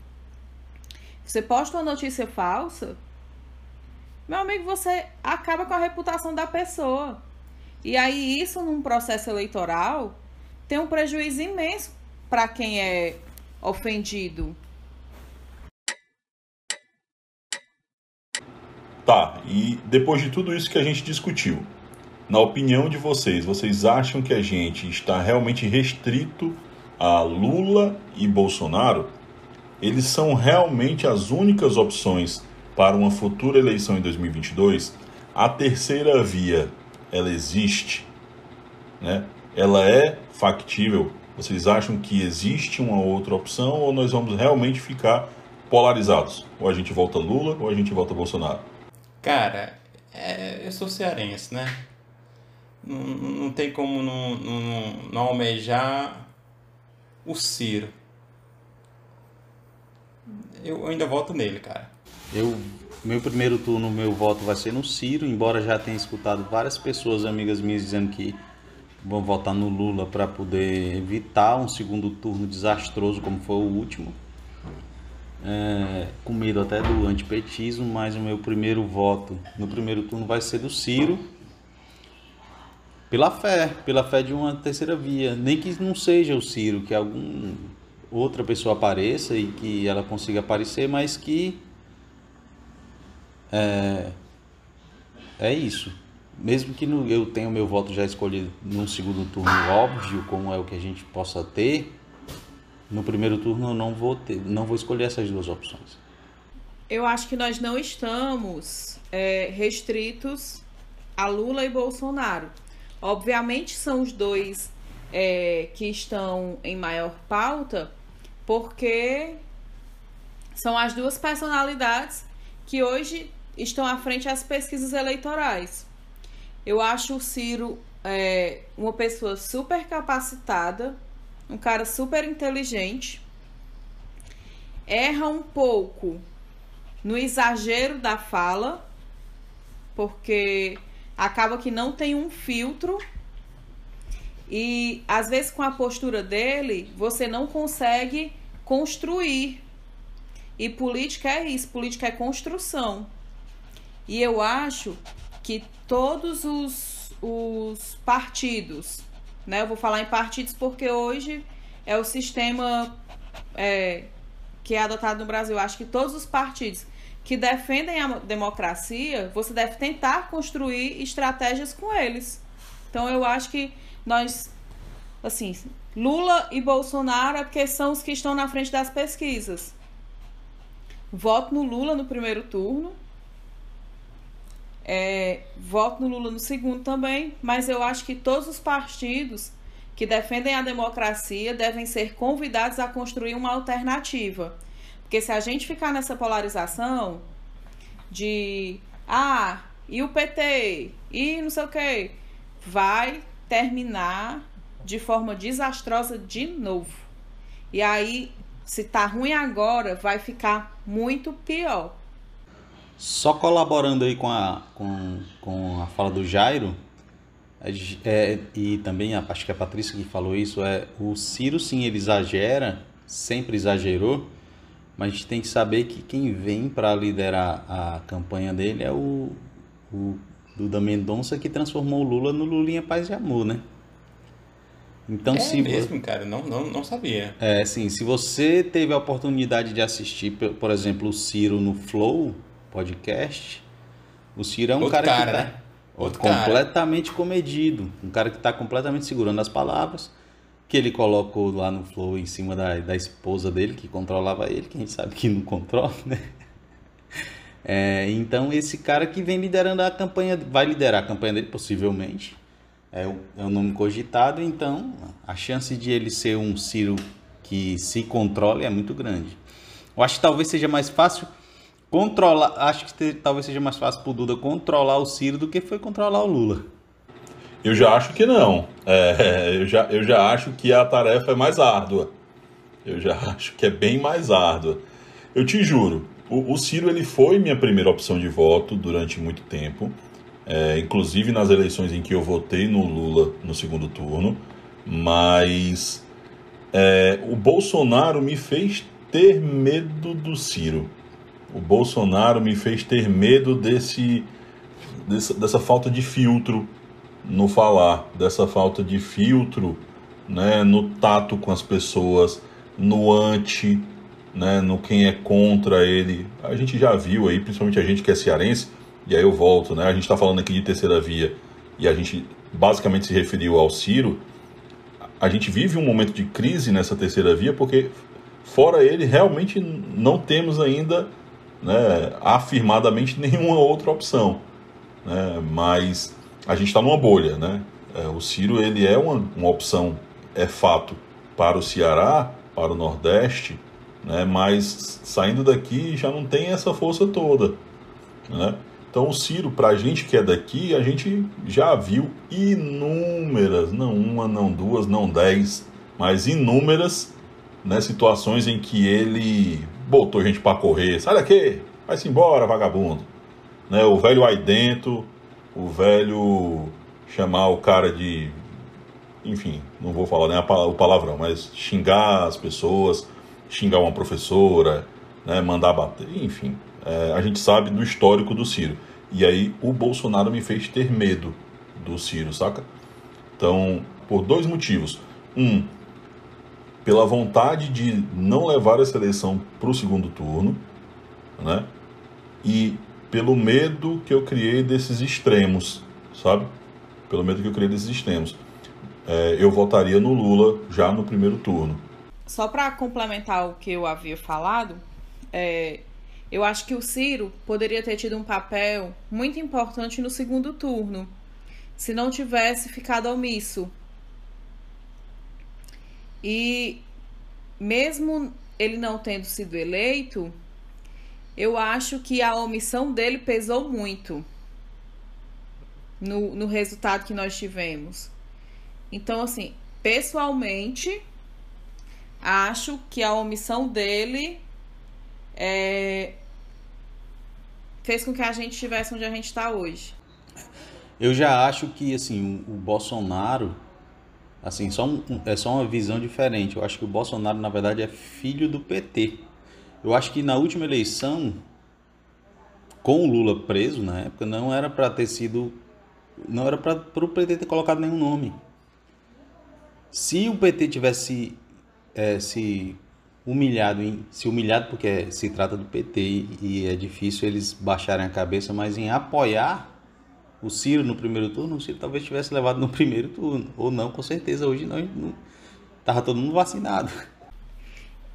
Você posta uma notícia falsa, meu amigo, você acaba com a reputação da pessoa. E aí, isso num processo eleitoral tem um prejuízo imenso para quem é ofendido. Tá, e depois de tudo isso que a gente discutiu, na opinião de vocês, vocês acham que a gente está realmente restrito a Lula e Bolsonaro? Eles são realmente as únicas opções para uma futura eleição em 2022? A terceira via ela existe, né? Ela é factível. Vocês acham que existe uma outra opção ou nós vamos realmente ficar polarizados? Ou a gente volta Lula ou a gente volta Bolsonaro? Cara, é, eu sou cearense, né? Não, não tem como não, não, não almejar o Ciro. Eu ainda voto nele, cara. Eu meu primeiro turno, meu voto vai ser no Ciro, embora já tenha escutado várias pessoas, amigas minhas, dizendo que vão votar no Lula para poder evitar um segundo turno desastroso como foi o último. É, com medo até do antipetismo, mas o meu primeiro voto no primeiro turno vai ser do Ciro. Pela fé, pela fé de uma terceira via. Nem que não seja o Ciro, que algum outra pessoa apareça e que ela consiga aparecer, mas que é, é isso. Mesmo que no, eu tenha o meu voto já escolhido num segundo turno óbvio, como é o que a gente possa ter, no primeiro turno eu não vou ter, não vou escolher essas duas opções. Eu acho que nós não estamos é, restritos a Lula e Bolsonaro. Obviamente são os dois é, que estão em maior pauta, porque são as duas personalidades que hoje estão à frente das pesquisas eleitorais. Eu acho o Ciro é, uma pessoa super capacitada, um cara super inteligente, erra um pouco no exagero da fala, porque acaba que não tem um filtro e às vezes com a postura dele você não consegue construir. E política é isso, política é construção. E eu acho que todos os, os partidos, né? Eu vou falar em partidos porque hoje é o sistema é, que é adotado no Brasil. Eu acho que todos os partidos que defendem a democracia, você deve tentar construir estratégias com eles. Então eu acho que nós, assim, Lula e Bolsonaro é porque são os que estão na frente das pesquisas. Voto no Lula no primeiro turno. É, voto no Lula no segundo também, mas eu acho que todos os partidos que defendem a democracia devem ser convidados a construir uma alternativa. Porque se a gente ficar nessa polarização de ah, e o PT, e não sei o que, vai terminar de forma desastrosa de novo. E aí, se tá ruim agora, vai ficar muito pior. Só colaborando aí com a, com, com a fala do Jairo, é, é, e também acho que a Patrícia que falou isso, é o Ciro sim, ele exagera, sempre exagerou, mas a gente tem que saber que quem vem para liderar a campanha dele é o, o Duda Mendonça que transformou o Lula no Lulinha Paz e Amor, né? Então, é se mesmo, cara, não, não, não sabia. É, sim, se você teve a oportunidade de assistir, por exemplo, o Ciro no Flow podcast, o Ciro é um Outro cara, cara, que tá né? Outro completamente cara. comedido, um cara que está completamente segurando as palavras, que ele colocou lá no Flow em cima da, da esposa dele, que controlava ele, que a gente sabe que não controla, né? É, então, esse cara que vem liderando a campanha, vai liderar a campanha dele, possivelmente. É o, é o nome cogitado, então a chance de ele ser um Ciro que se controle é muito grande. Eu acho que talvez seja mais fácil controlar. Acho que te, talvez seja mais fácil para o Duda controlar o Ciro do que foi controlar o Lula. Eu já acho que não. É, [laughs] eu, já, eu já acho que a tarefa é mais árdua. Eu já [laughs] acho que é bem mais árdua. Eu te juro, o, o Ciro ele foi minha primeira opção de voto durante muito tempo, é, inclusive nas eleições em que eu votei no Lula no segundo turno, mas é, o Bolsonaro me fez ter medo do Ciro. O Bolsonaro me fez ter medo desse, dessa, dessa falta de filtro no falar, dessa falta de filtro né, no tato com as pessoas, no anti, né, no quem é contra ele. A gente já viu aí, principalmente a gente que é cearense, e aí eu volto, né? A gente está falando aqui de terceira via e a gente basicamente se referiu ao Ciro. A gente vive um momento de crise nessa terceira via porque fora ele realmente não temos ainda né, afirmadamente nenhuma outra opção, né? Mas a gente está numa bolha, né? É, o Ciro ele é uma, uma opção, é fato, para o Ceará, para o Nordeste, né? mas saindo daqui já não tem essa força toda. Né? Então o Ciro, para a gente que é daqui, a gente já viu inúmeras, não uma, não duas, não dez, mas inúmeras né, situações em que ele botou gente para correr, sai daqui, vai-se embora, vagabundo. Né, o velho aí dentro, o velho chamar o cara de. Enfim, não vou falar nem o palavrão, mas xingar as pessoas, xingar uma professora, né, mandar bater, enfim. É, a gente sabe do histórico do Ciro. E aí o Bolsonaro me fez ter medo do Ciro, saca? Então, por dois motivos. Um, pela vontade de não levar essa eleição para o segundo turno, né? E pelo medo que eu criei desses extremos, sabe? Pelo medo que eu criei desses extremos. É, eu votaria no Lula já no primeiro turno. Só para complementar o que eu havia falado, é, eu acho que o Ciro poderia ter tido um papel muito importante no segundo turno, se não tivesse ficado omisso. E mesmo ele não tendo sido eleito, eu acho que a omissão dele pesou muito no, no resultado que nós tivemos. Então, assim, pessoalmente, acho que a omissão dele é, fez com que a gente estivesse onde a gente está hoje. Eu já acho que assim o Bolsonaro, assim só um, é só uma visão diferente. Eu acho que o Bolsonaro na verdade é filho do PT. Eu acho que na última eleição, com o Lula preso na época, não era para ter sido, não era para o PT ter colocado nenhum nome. Se o PT tivesse é, se humilhado, em, se humilhado porque se trata do PT e é difícil eles baixarem a cabeça, mas em apoiar o Ciro no primeiro turno, o Ciro talvez tivesse levado no primeiro turno, ou não, com certeza, hoje não, não tava todo mundo vacinado.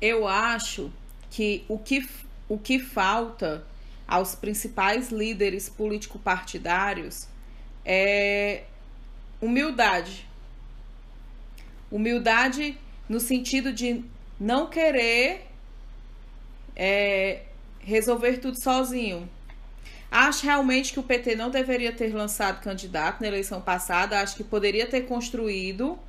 Eu acho que o que, o que falta aos principais líderes político-partidários é humildade. Humildade no sentido de não querer é, resolver tudo sozinho. Acho realmente que o PT não deveria ter lançado candidato na eleição passada. Acho que poderia ter construído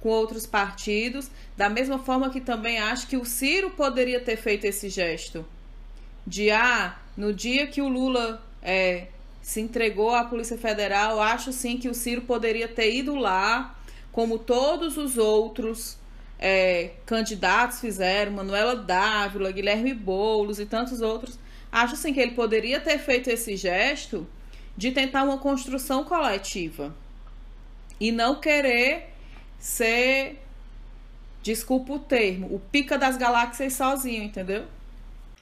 com outros partidos. Da mesma forma que também acho que o Ciro poderia ter feito esse gesto. De, ah, no dia que o Lula é, se entregou à Polícia Federal, acho sim que o Ciro poderia ter ido lá, como todos os outros é, candidatos fizeram, Manuela Dávila, Guilherme Boulos e tantos outros. Acho assim que ele poderia ter feito esse gesto de tentar uma construção coletiva e não querer ser, desculpa o termo, o pica das galáxias sozinho, entendeu?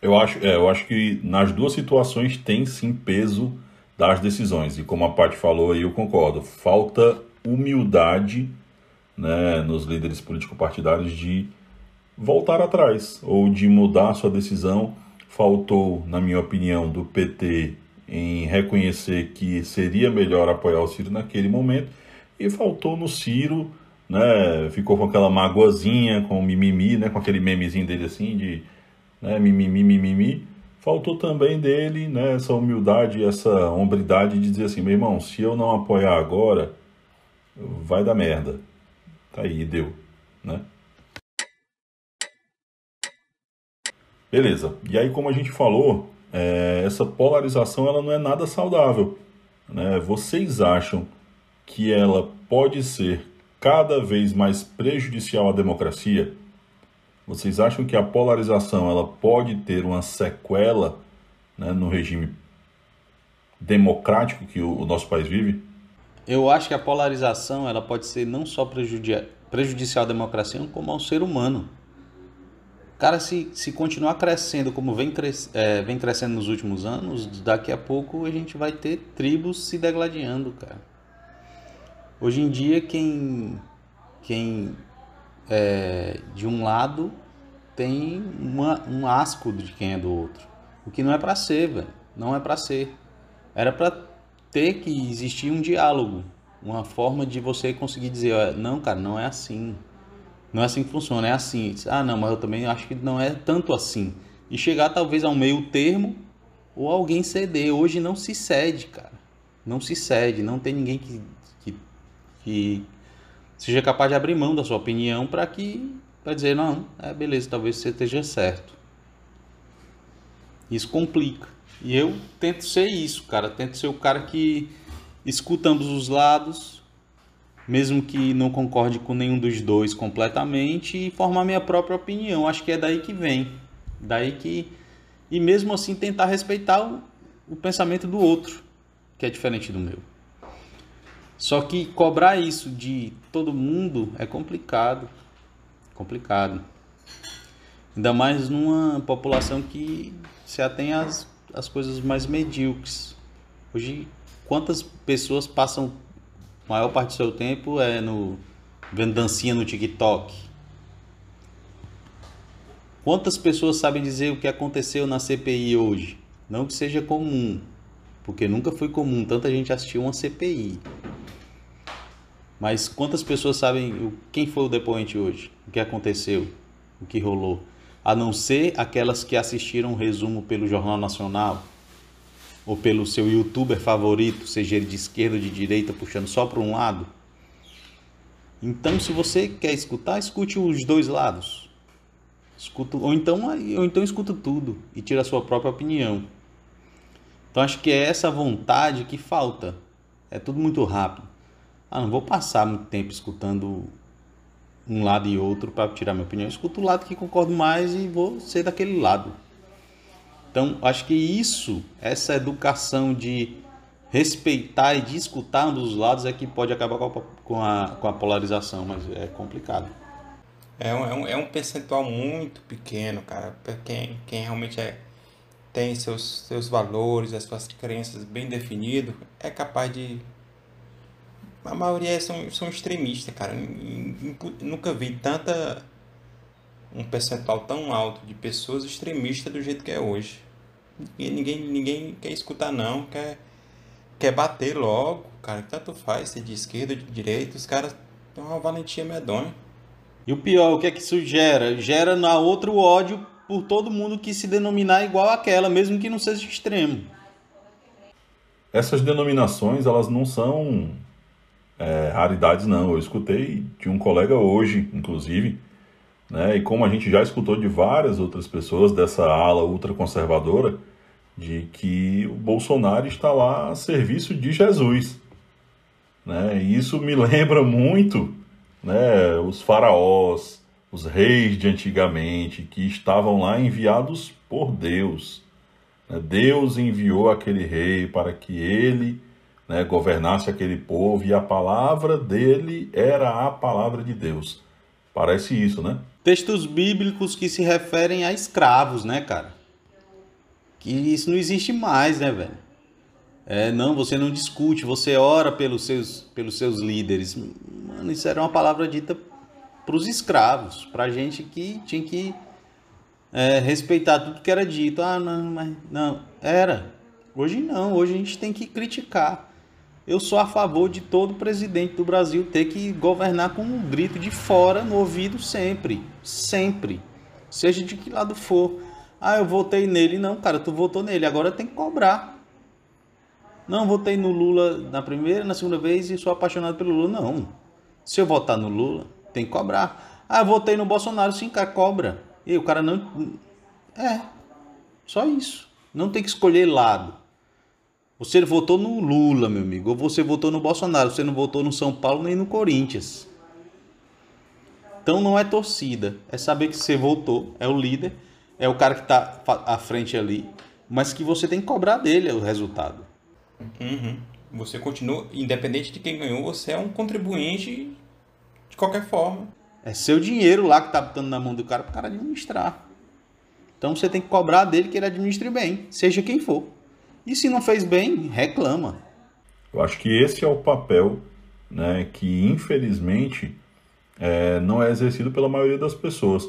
Eu acho, é, eu acho que nas duas situações tem sim peso das decisões. E como a Paty falou aí, eu concordo. Falta humildade né, nos líderes político-partidários de voltar atrás ou de mudar sua decisão. Faltou, na minha opinião, do PT em reconhecer que seria melhor apoiar o Ciro naquele momento e faltou no Ciro, né, ficou com aquela magoazinha, com o mimimi, né, com aquele memezinho dele assim de né, mimimi, mimimi. Faltou também dele né, essa humildade, essa hombridade de dizer assim, meu irmão, se eu não apoiar agora, vai dar merda. Tá aí, deu, né? Beleza. E aí, como a gente falou, é, essa polarização ela não é nada saudável. Né? Vocês acham que ela pode ser cada vez mais prejudicial à democracia? Vocês acham que a polarização ela pode ter uma sequela né, no regime democrático que o, o nosso país vive? Eu acho que a polarização ela pode ser não só prejudicial à democracia, como ao ser humano. Cara, se, se continuar crescendo como vem, cres, é, vem crescendo nos últimos anos, daqui a pouco a gente vai ter tribos se degladiando, cara. Hoje em dia, quem, quem é, de um lado tem uma, um asco de quem é do outro. O que não é para ser, velho. Não é para ser. Era para ter que existir um diálogo, uma forma de você conseguir dizer, não, cara, não é assim. Não é assim que funciona, é assim. Ah, não, mas eu também acho que não é tanto assim. E chegar talvez a um meio termo ou alguém ceder. Hoje não se cede, cara. Não se cede, não tem ninguém que, que, que seja capaz de abrir mão da sua opinião para que para dizer não, é beleza, talvez você esteja certo. Isso complica. E eu tento ser isso, cara. Tento ser o cara que escuta ambos os lados, mesmo que não concorde com nenhum dos dois completamente, e formar minha própria opinião. Acho que é daí que vem. Daí que. E mesmo assim tentar respeitar o, o pensamento do outro, que é diferente do meu. Só que cobrar isso de todo mundo é complicado. Complicado. Ainda mais numa população que se atém às as coisas mais medíocres. Hoje, quantas pessoas passam maior parte do seu tempo é no vendo dancinha no TikTok? Quantas pessoas sabem dizer o que aconteceu na CPI hoje? Não que seja comum, porque nunca foi comum tanta gente assistir uma CPI. Mas quantas pessoas sabem quem foi o depoente hoje? O que aconteceu? O que rolou? A não ser aquelas que assistiram o resumo pelo Jornal Nacional ou pelo seu youtuber favorito, seja ele de esquerda ou de direita, puxando só para um lado. Então, se você quer escutar, escute os dois lados. Escuta, ou então, ou então escuta tudo e tira a sua própria opinião. Então acho que é essa vontade que falta. É tudo muito rápido. Ah, não vou passar muito tempo escutando um lado e outro para tirar minha opinião. Eu escuto o lado que concordo mais e vou ser daquele lado. Então, acho que isso, essa educação de respeitar e de escutar ambos os lados é que pode acabar com a, com a polarização, mas é complicado. É um, é um, é um percentual muito pequeno, cara. Quem, quem realmente é tem seus, seus valores, as suas crenças bem definidos, é capaz de. A maioria são, são extremistas, cara. Nunca vi tanta. um percentual tão alto de pessoas extremistas do jeito que é hoje. E ninguém, ninguém quer escutar, não, quer, quer bater logo, cara. Tanto faz ser de esquerda ou de direita, os caras têm uma valentia medonha. E o pior, o que é que isso gera? Gera na outro ódio por todo mundo que se denominar igual àquela, mesmo que não seja extremo. Essas denominações, elas não são é, raridades, não. Eu escutei de um colega hoje, inclusive, né, e como a gente já escutou de várias outras pessoas dessa ala ultraconservadora, de que o Bolsonaro está lá a serviço de Jesus. Né? E isso me [laughs] lembra muito né, os faraós, os reis de antigamente, que estavam lá enviados por Deus. Né? Deus enviou aquele rei para que ele né, governasse aquele povo e a palavra dele era a palavra de Deus. Parece isso, né? Textos bíblicos que se referem a escravos, né, cara? Que isso não existe mais, né, velho? É, não, você não discute, você ora pelos seus, pelos seus líderes. Mano, isso era uma palavra dita para os escravos, para gente que tinha que é, respeitar tudo que era dito. Ah, não, mas não, era. Hoje não, hoje a gente tem que criticar. Eu sou a favor de todo presidente do Brasil ter que governar com um grito de fora no ouvido sempre, sempre, seja de que lado for. Ah, eu votei nele. Não, cara, tu votou nele, agora tem que cobrar. Não, votei no Lula na primeira, na segunda vez e sou apaixonado pelo Lula. Não. Se eu votar no Lula, tem que cobrar. Ah, votei no Bolsonaro, sim, cara, cobra. E o cara não. É. Só isso. Não tem que escolher lado. Você votou no Lula, meu amigo, ou você votou no Bolsonaro, você não votou no São Paulo nem no Corinthians. Então não é torcida, é saber que você votou, é o líder, é o cara que está à frente ali, mas que você tem que cobrar dele o resultado. Uhum. Você continua, independente de quem ganhou, você é um contribuinte de qualquer forma. É seu dinheiro lá que tá botando na mão do cara para o cara administrar. Então você tem que cobrar dele que ele administre bem, seja quem for. E se não fez bem, reclama. Eu acho que esse é o papel né, que, infelizmente, é, não é exercido pela maioria das pessoas.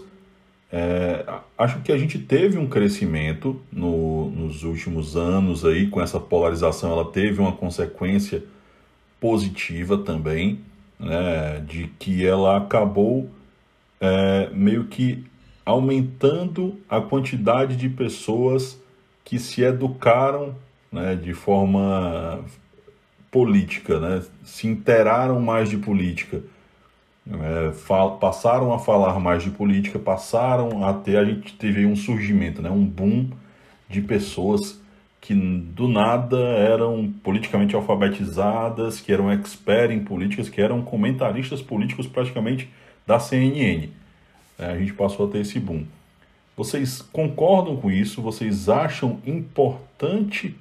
É, acho que a gente teve um crescimento no, nos últimos anos aí, com essa polarização, ela teve uma consequência positiva também né, de que ela acabou é, meio que aumentando a quantidade de pessoas que se educaram né, de forma política, né, se interaram mais de política, é, passaram a falar mais de política, passaram a ter, a gente teve um surgimento, né, um boom de pessoas que do nada eram politicamente alfabetizadas, que eram expert em políticas, que eram comentaristas políticos praticamente da CNN. É, a gente passou a ter esse boom. Vocês concordam com isso? Vocês acham importante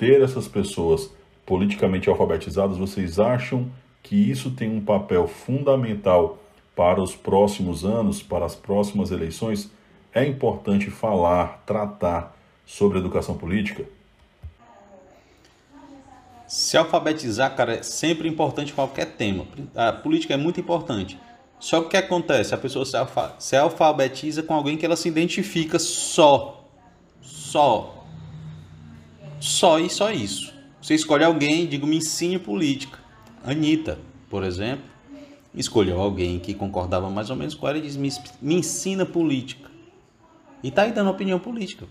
ter essas pessoas politicamente alfabetizadas? Vocês acham que isso tem um papel fundamental para os próximos anos, para as próximas eleições? É importante falar, tratar sobre educação política? Se alfabetizar, cara, é sempre importante qualquer tema. A política é muito importante. Só que o que acontece? A pessoa se, alfa se alfabetiza com alguém que ela se identifica só. Só. Só e só isso. Você escolhe alguém, digo, me ensine política. Anitta, por exemplo, escolheu alguém que concordava mais ou menos com ela e diz: me, me ensina política. E tá aí dando opinião política.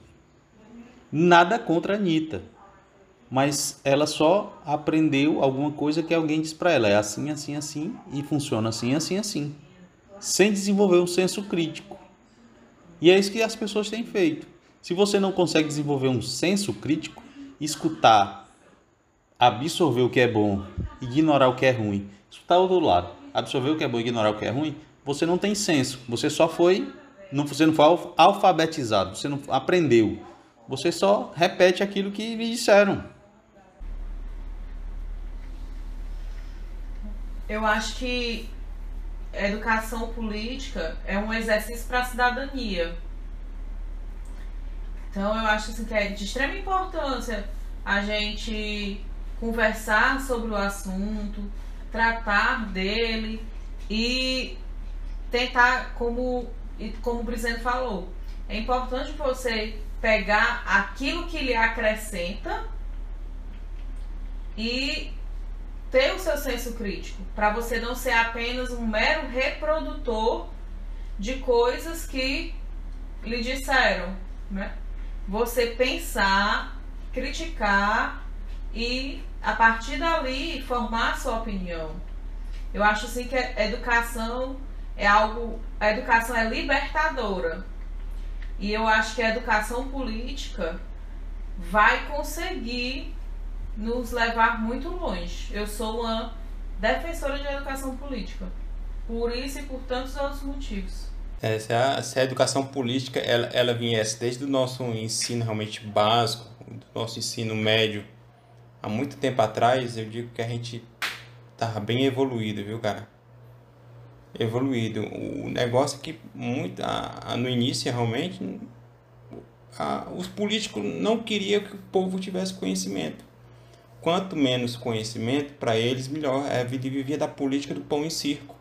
Nada contra a Anitta. Mas ela só aprendeu alguma coisa que alguém disse para ela. É assim, assim, assim e funciona assim, assim, assim. Sem desenvolver um senso crítico. E é isso que as pessoas têm feito. Se você não consegue desenvolver um senso crítico, escutar, absorver o que é bom, ignorar o que é ruim, escutar o outro lado, absorver o que é bom e ignorar o que é ruim, você não tem senso. Você só foi, não, você não foi alfabetizado, você não aprendeu. Você só repete aquilo que lhe disseram. Eu acho que educação política é um exercício para a cidadania. Então eu acho assim, que é de extrema importância a gente conversar sobre o assunto, tratar dele e tentar, como, como o Brizeno falou, é importante você pegar aquilo que lhe acrescenta e ter o seu senso crítico, para você não ser apenas um mero reprodutor de coisas que lhe disseram, né? Você pensar, criticar e a partir dali formar a sua opinião. Eu acho assim que a educação é algo, a educação é libertadora. E eu acho que a educação política vai conseguir nos levar muito longe. Eu sou uma defensora de educação política. Por isso e por tantos outros motivos. É, se, a, se a educação política ela, ela viesse desde o nosso ensino realmente básico, do nosso ensino médio, há muito tempo atrás, eu digo que a gente tava bem evoluído, viu, cara? Evoluído. O negócio é que muito, a, a, no início realmente a, os políticos não queriam que o povo tivesse conhecimento quanto menos conhecimento, para eles, melhor. É a vida vivia da política do pão e circo.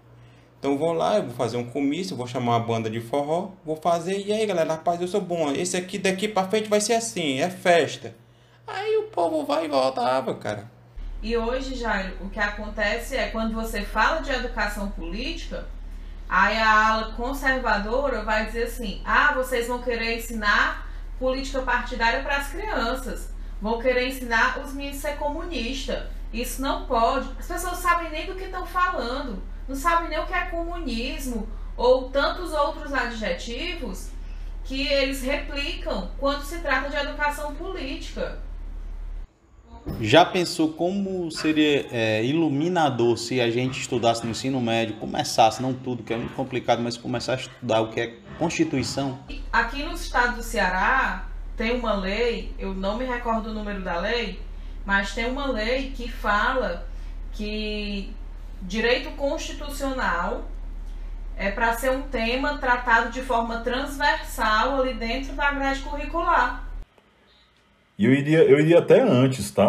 Então vou lá, eu vou fazer um comício, vou chamar uma banda de forró, vou fazer, e aí galera, rapaz, eu sou bom, esse aqui daqui para frente vai ser assim, é festa. Aí o povo vai e voltava, cara. E hoje, Jairo, o que acontece é quando você fala de educação política, aí a ala conservadora vai dizer assim: ah, vocês vão querer ensinar política partidária para as crianças vão querer ensinar os meninos a ser comunista. Isso não pode. As pessoas sabem nem do que estão falando, não sabem nem o que é comunismo ou tantos outros adjetivos que eles replicam quando se trata de educação política. Já pensou como seria é, iluminador se a gente estudasse no ensino médio, começasse, não tudo, que é muito complicado, mas começar a estudar o que é Constituição? Aqui no estado do Ceará, tem uma lei, eu não me recordo o número da lei, mas tem uma lei que fala que direito constitucional é para ser um tema tratado de forma transversal ali dentro da grade curricular. E eu iria, eu iria até antes, tá?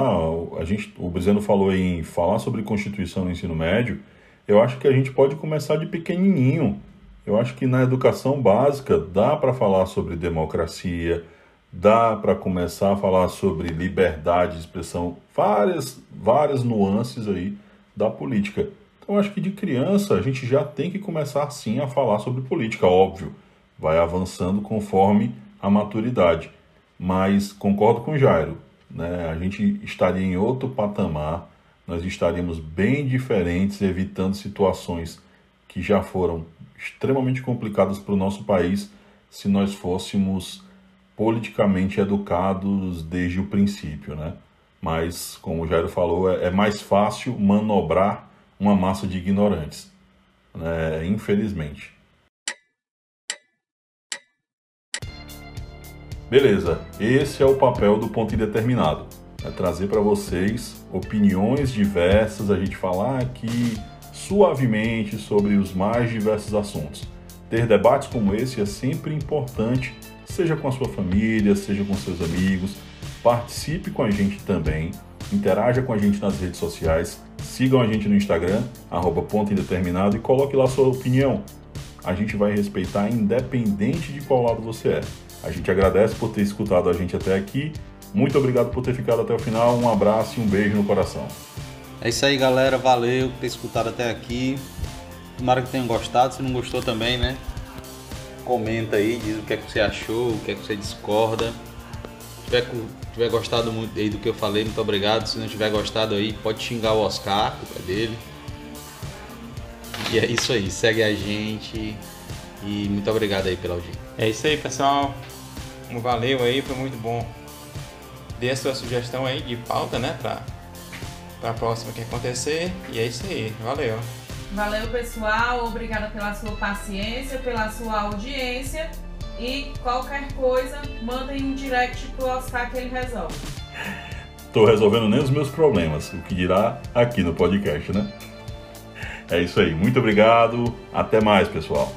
A gente, o Brizeno falou em falar sobre Constituição no ensino médio. Eu acho que a gente pode começar de pequenininho. Eu acho que na educação básica dá para falar sobre democracia, dá para começar a falar sobre liberdade de expressão, várias, várias nuances aí da política. Então, acho que de criança a gente já tem que começar sim a falar sobre política, óbvio. Vai avançando conforme a maturidade. Mas concordo com o Jairo, né? a gente estaria em outro patamar, nós estaríamos bem diferentes, evitando situações que já foram extremamente complicadas para o nosso país se nós fôssemos politicamente educados desde o princípio, né? Mas, como o Jairo falou, é, é mais fácil manobrar uma massa de ignorantes, né? infelizmente. Beleza, esse é o papel do ponto indeterminado. É trazer para vocês opiniões diversas, a gente falar aqui suavemente sobre os mais diversos assuntos. Ter debates como esse é sempre importante seja com a sua família, seja com seus amigos. Participe com a gente também, interaja com a gente nas redes sociais, sigam a gente no Instagram, arroba ponto indeterminado e coloque lá sua opinião. A gente vai respeitar independente de qual lado você é. A gente agradece por ter escutado a gente até aqui. Muito obrigado por ter ficado até o final. Um abraço e um beijo no coração. É isso aí, galera. Valeu por ter escutado até aqui. Tomara que tenham gostado. Se não gostou também, né? Comenta aí, diz o que é que você achou, o que é que você discorda. Tiver, tiver gostado muito aí do que eu falei, muito obrigado. Se não tiver gostado aí, pode xingar o Oscar, culpa dele. E é isso aí, segue a gente. E muito obrigado aí pela audiência. É isso aí, pessoal. Um valeu aí, foi muito bom. Dê a sua sugestão aí de pauta, né, pra, pra próxima que acontecer. E é isso aí, valeu. Valeu, pessoal. Obrigada pela sua paciência, pela sua audiência. E qualquer coisa, mandem um direct pro Oscar que ele resolve. Tô resolvendo nem os meus problemas, o que dirá aqui no podcast, né? É isso aí. Muito obrigado. Até mais, pessoal.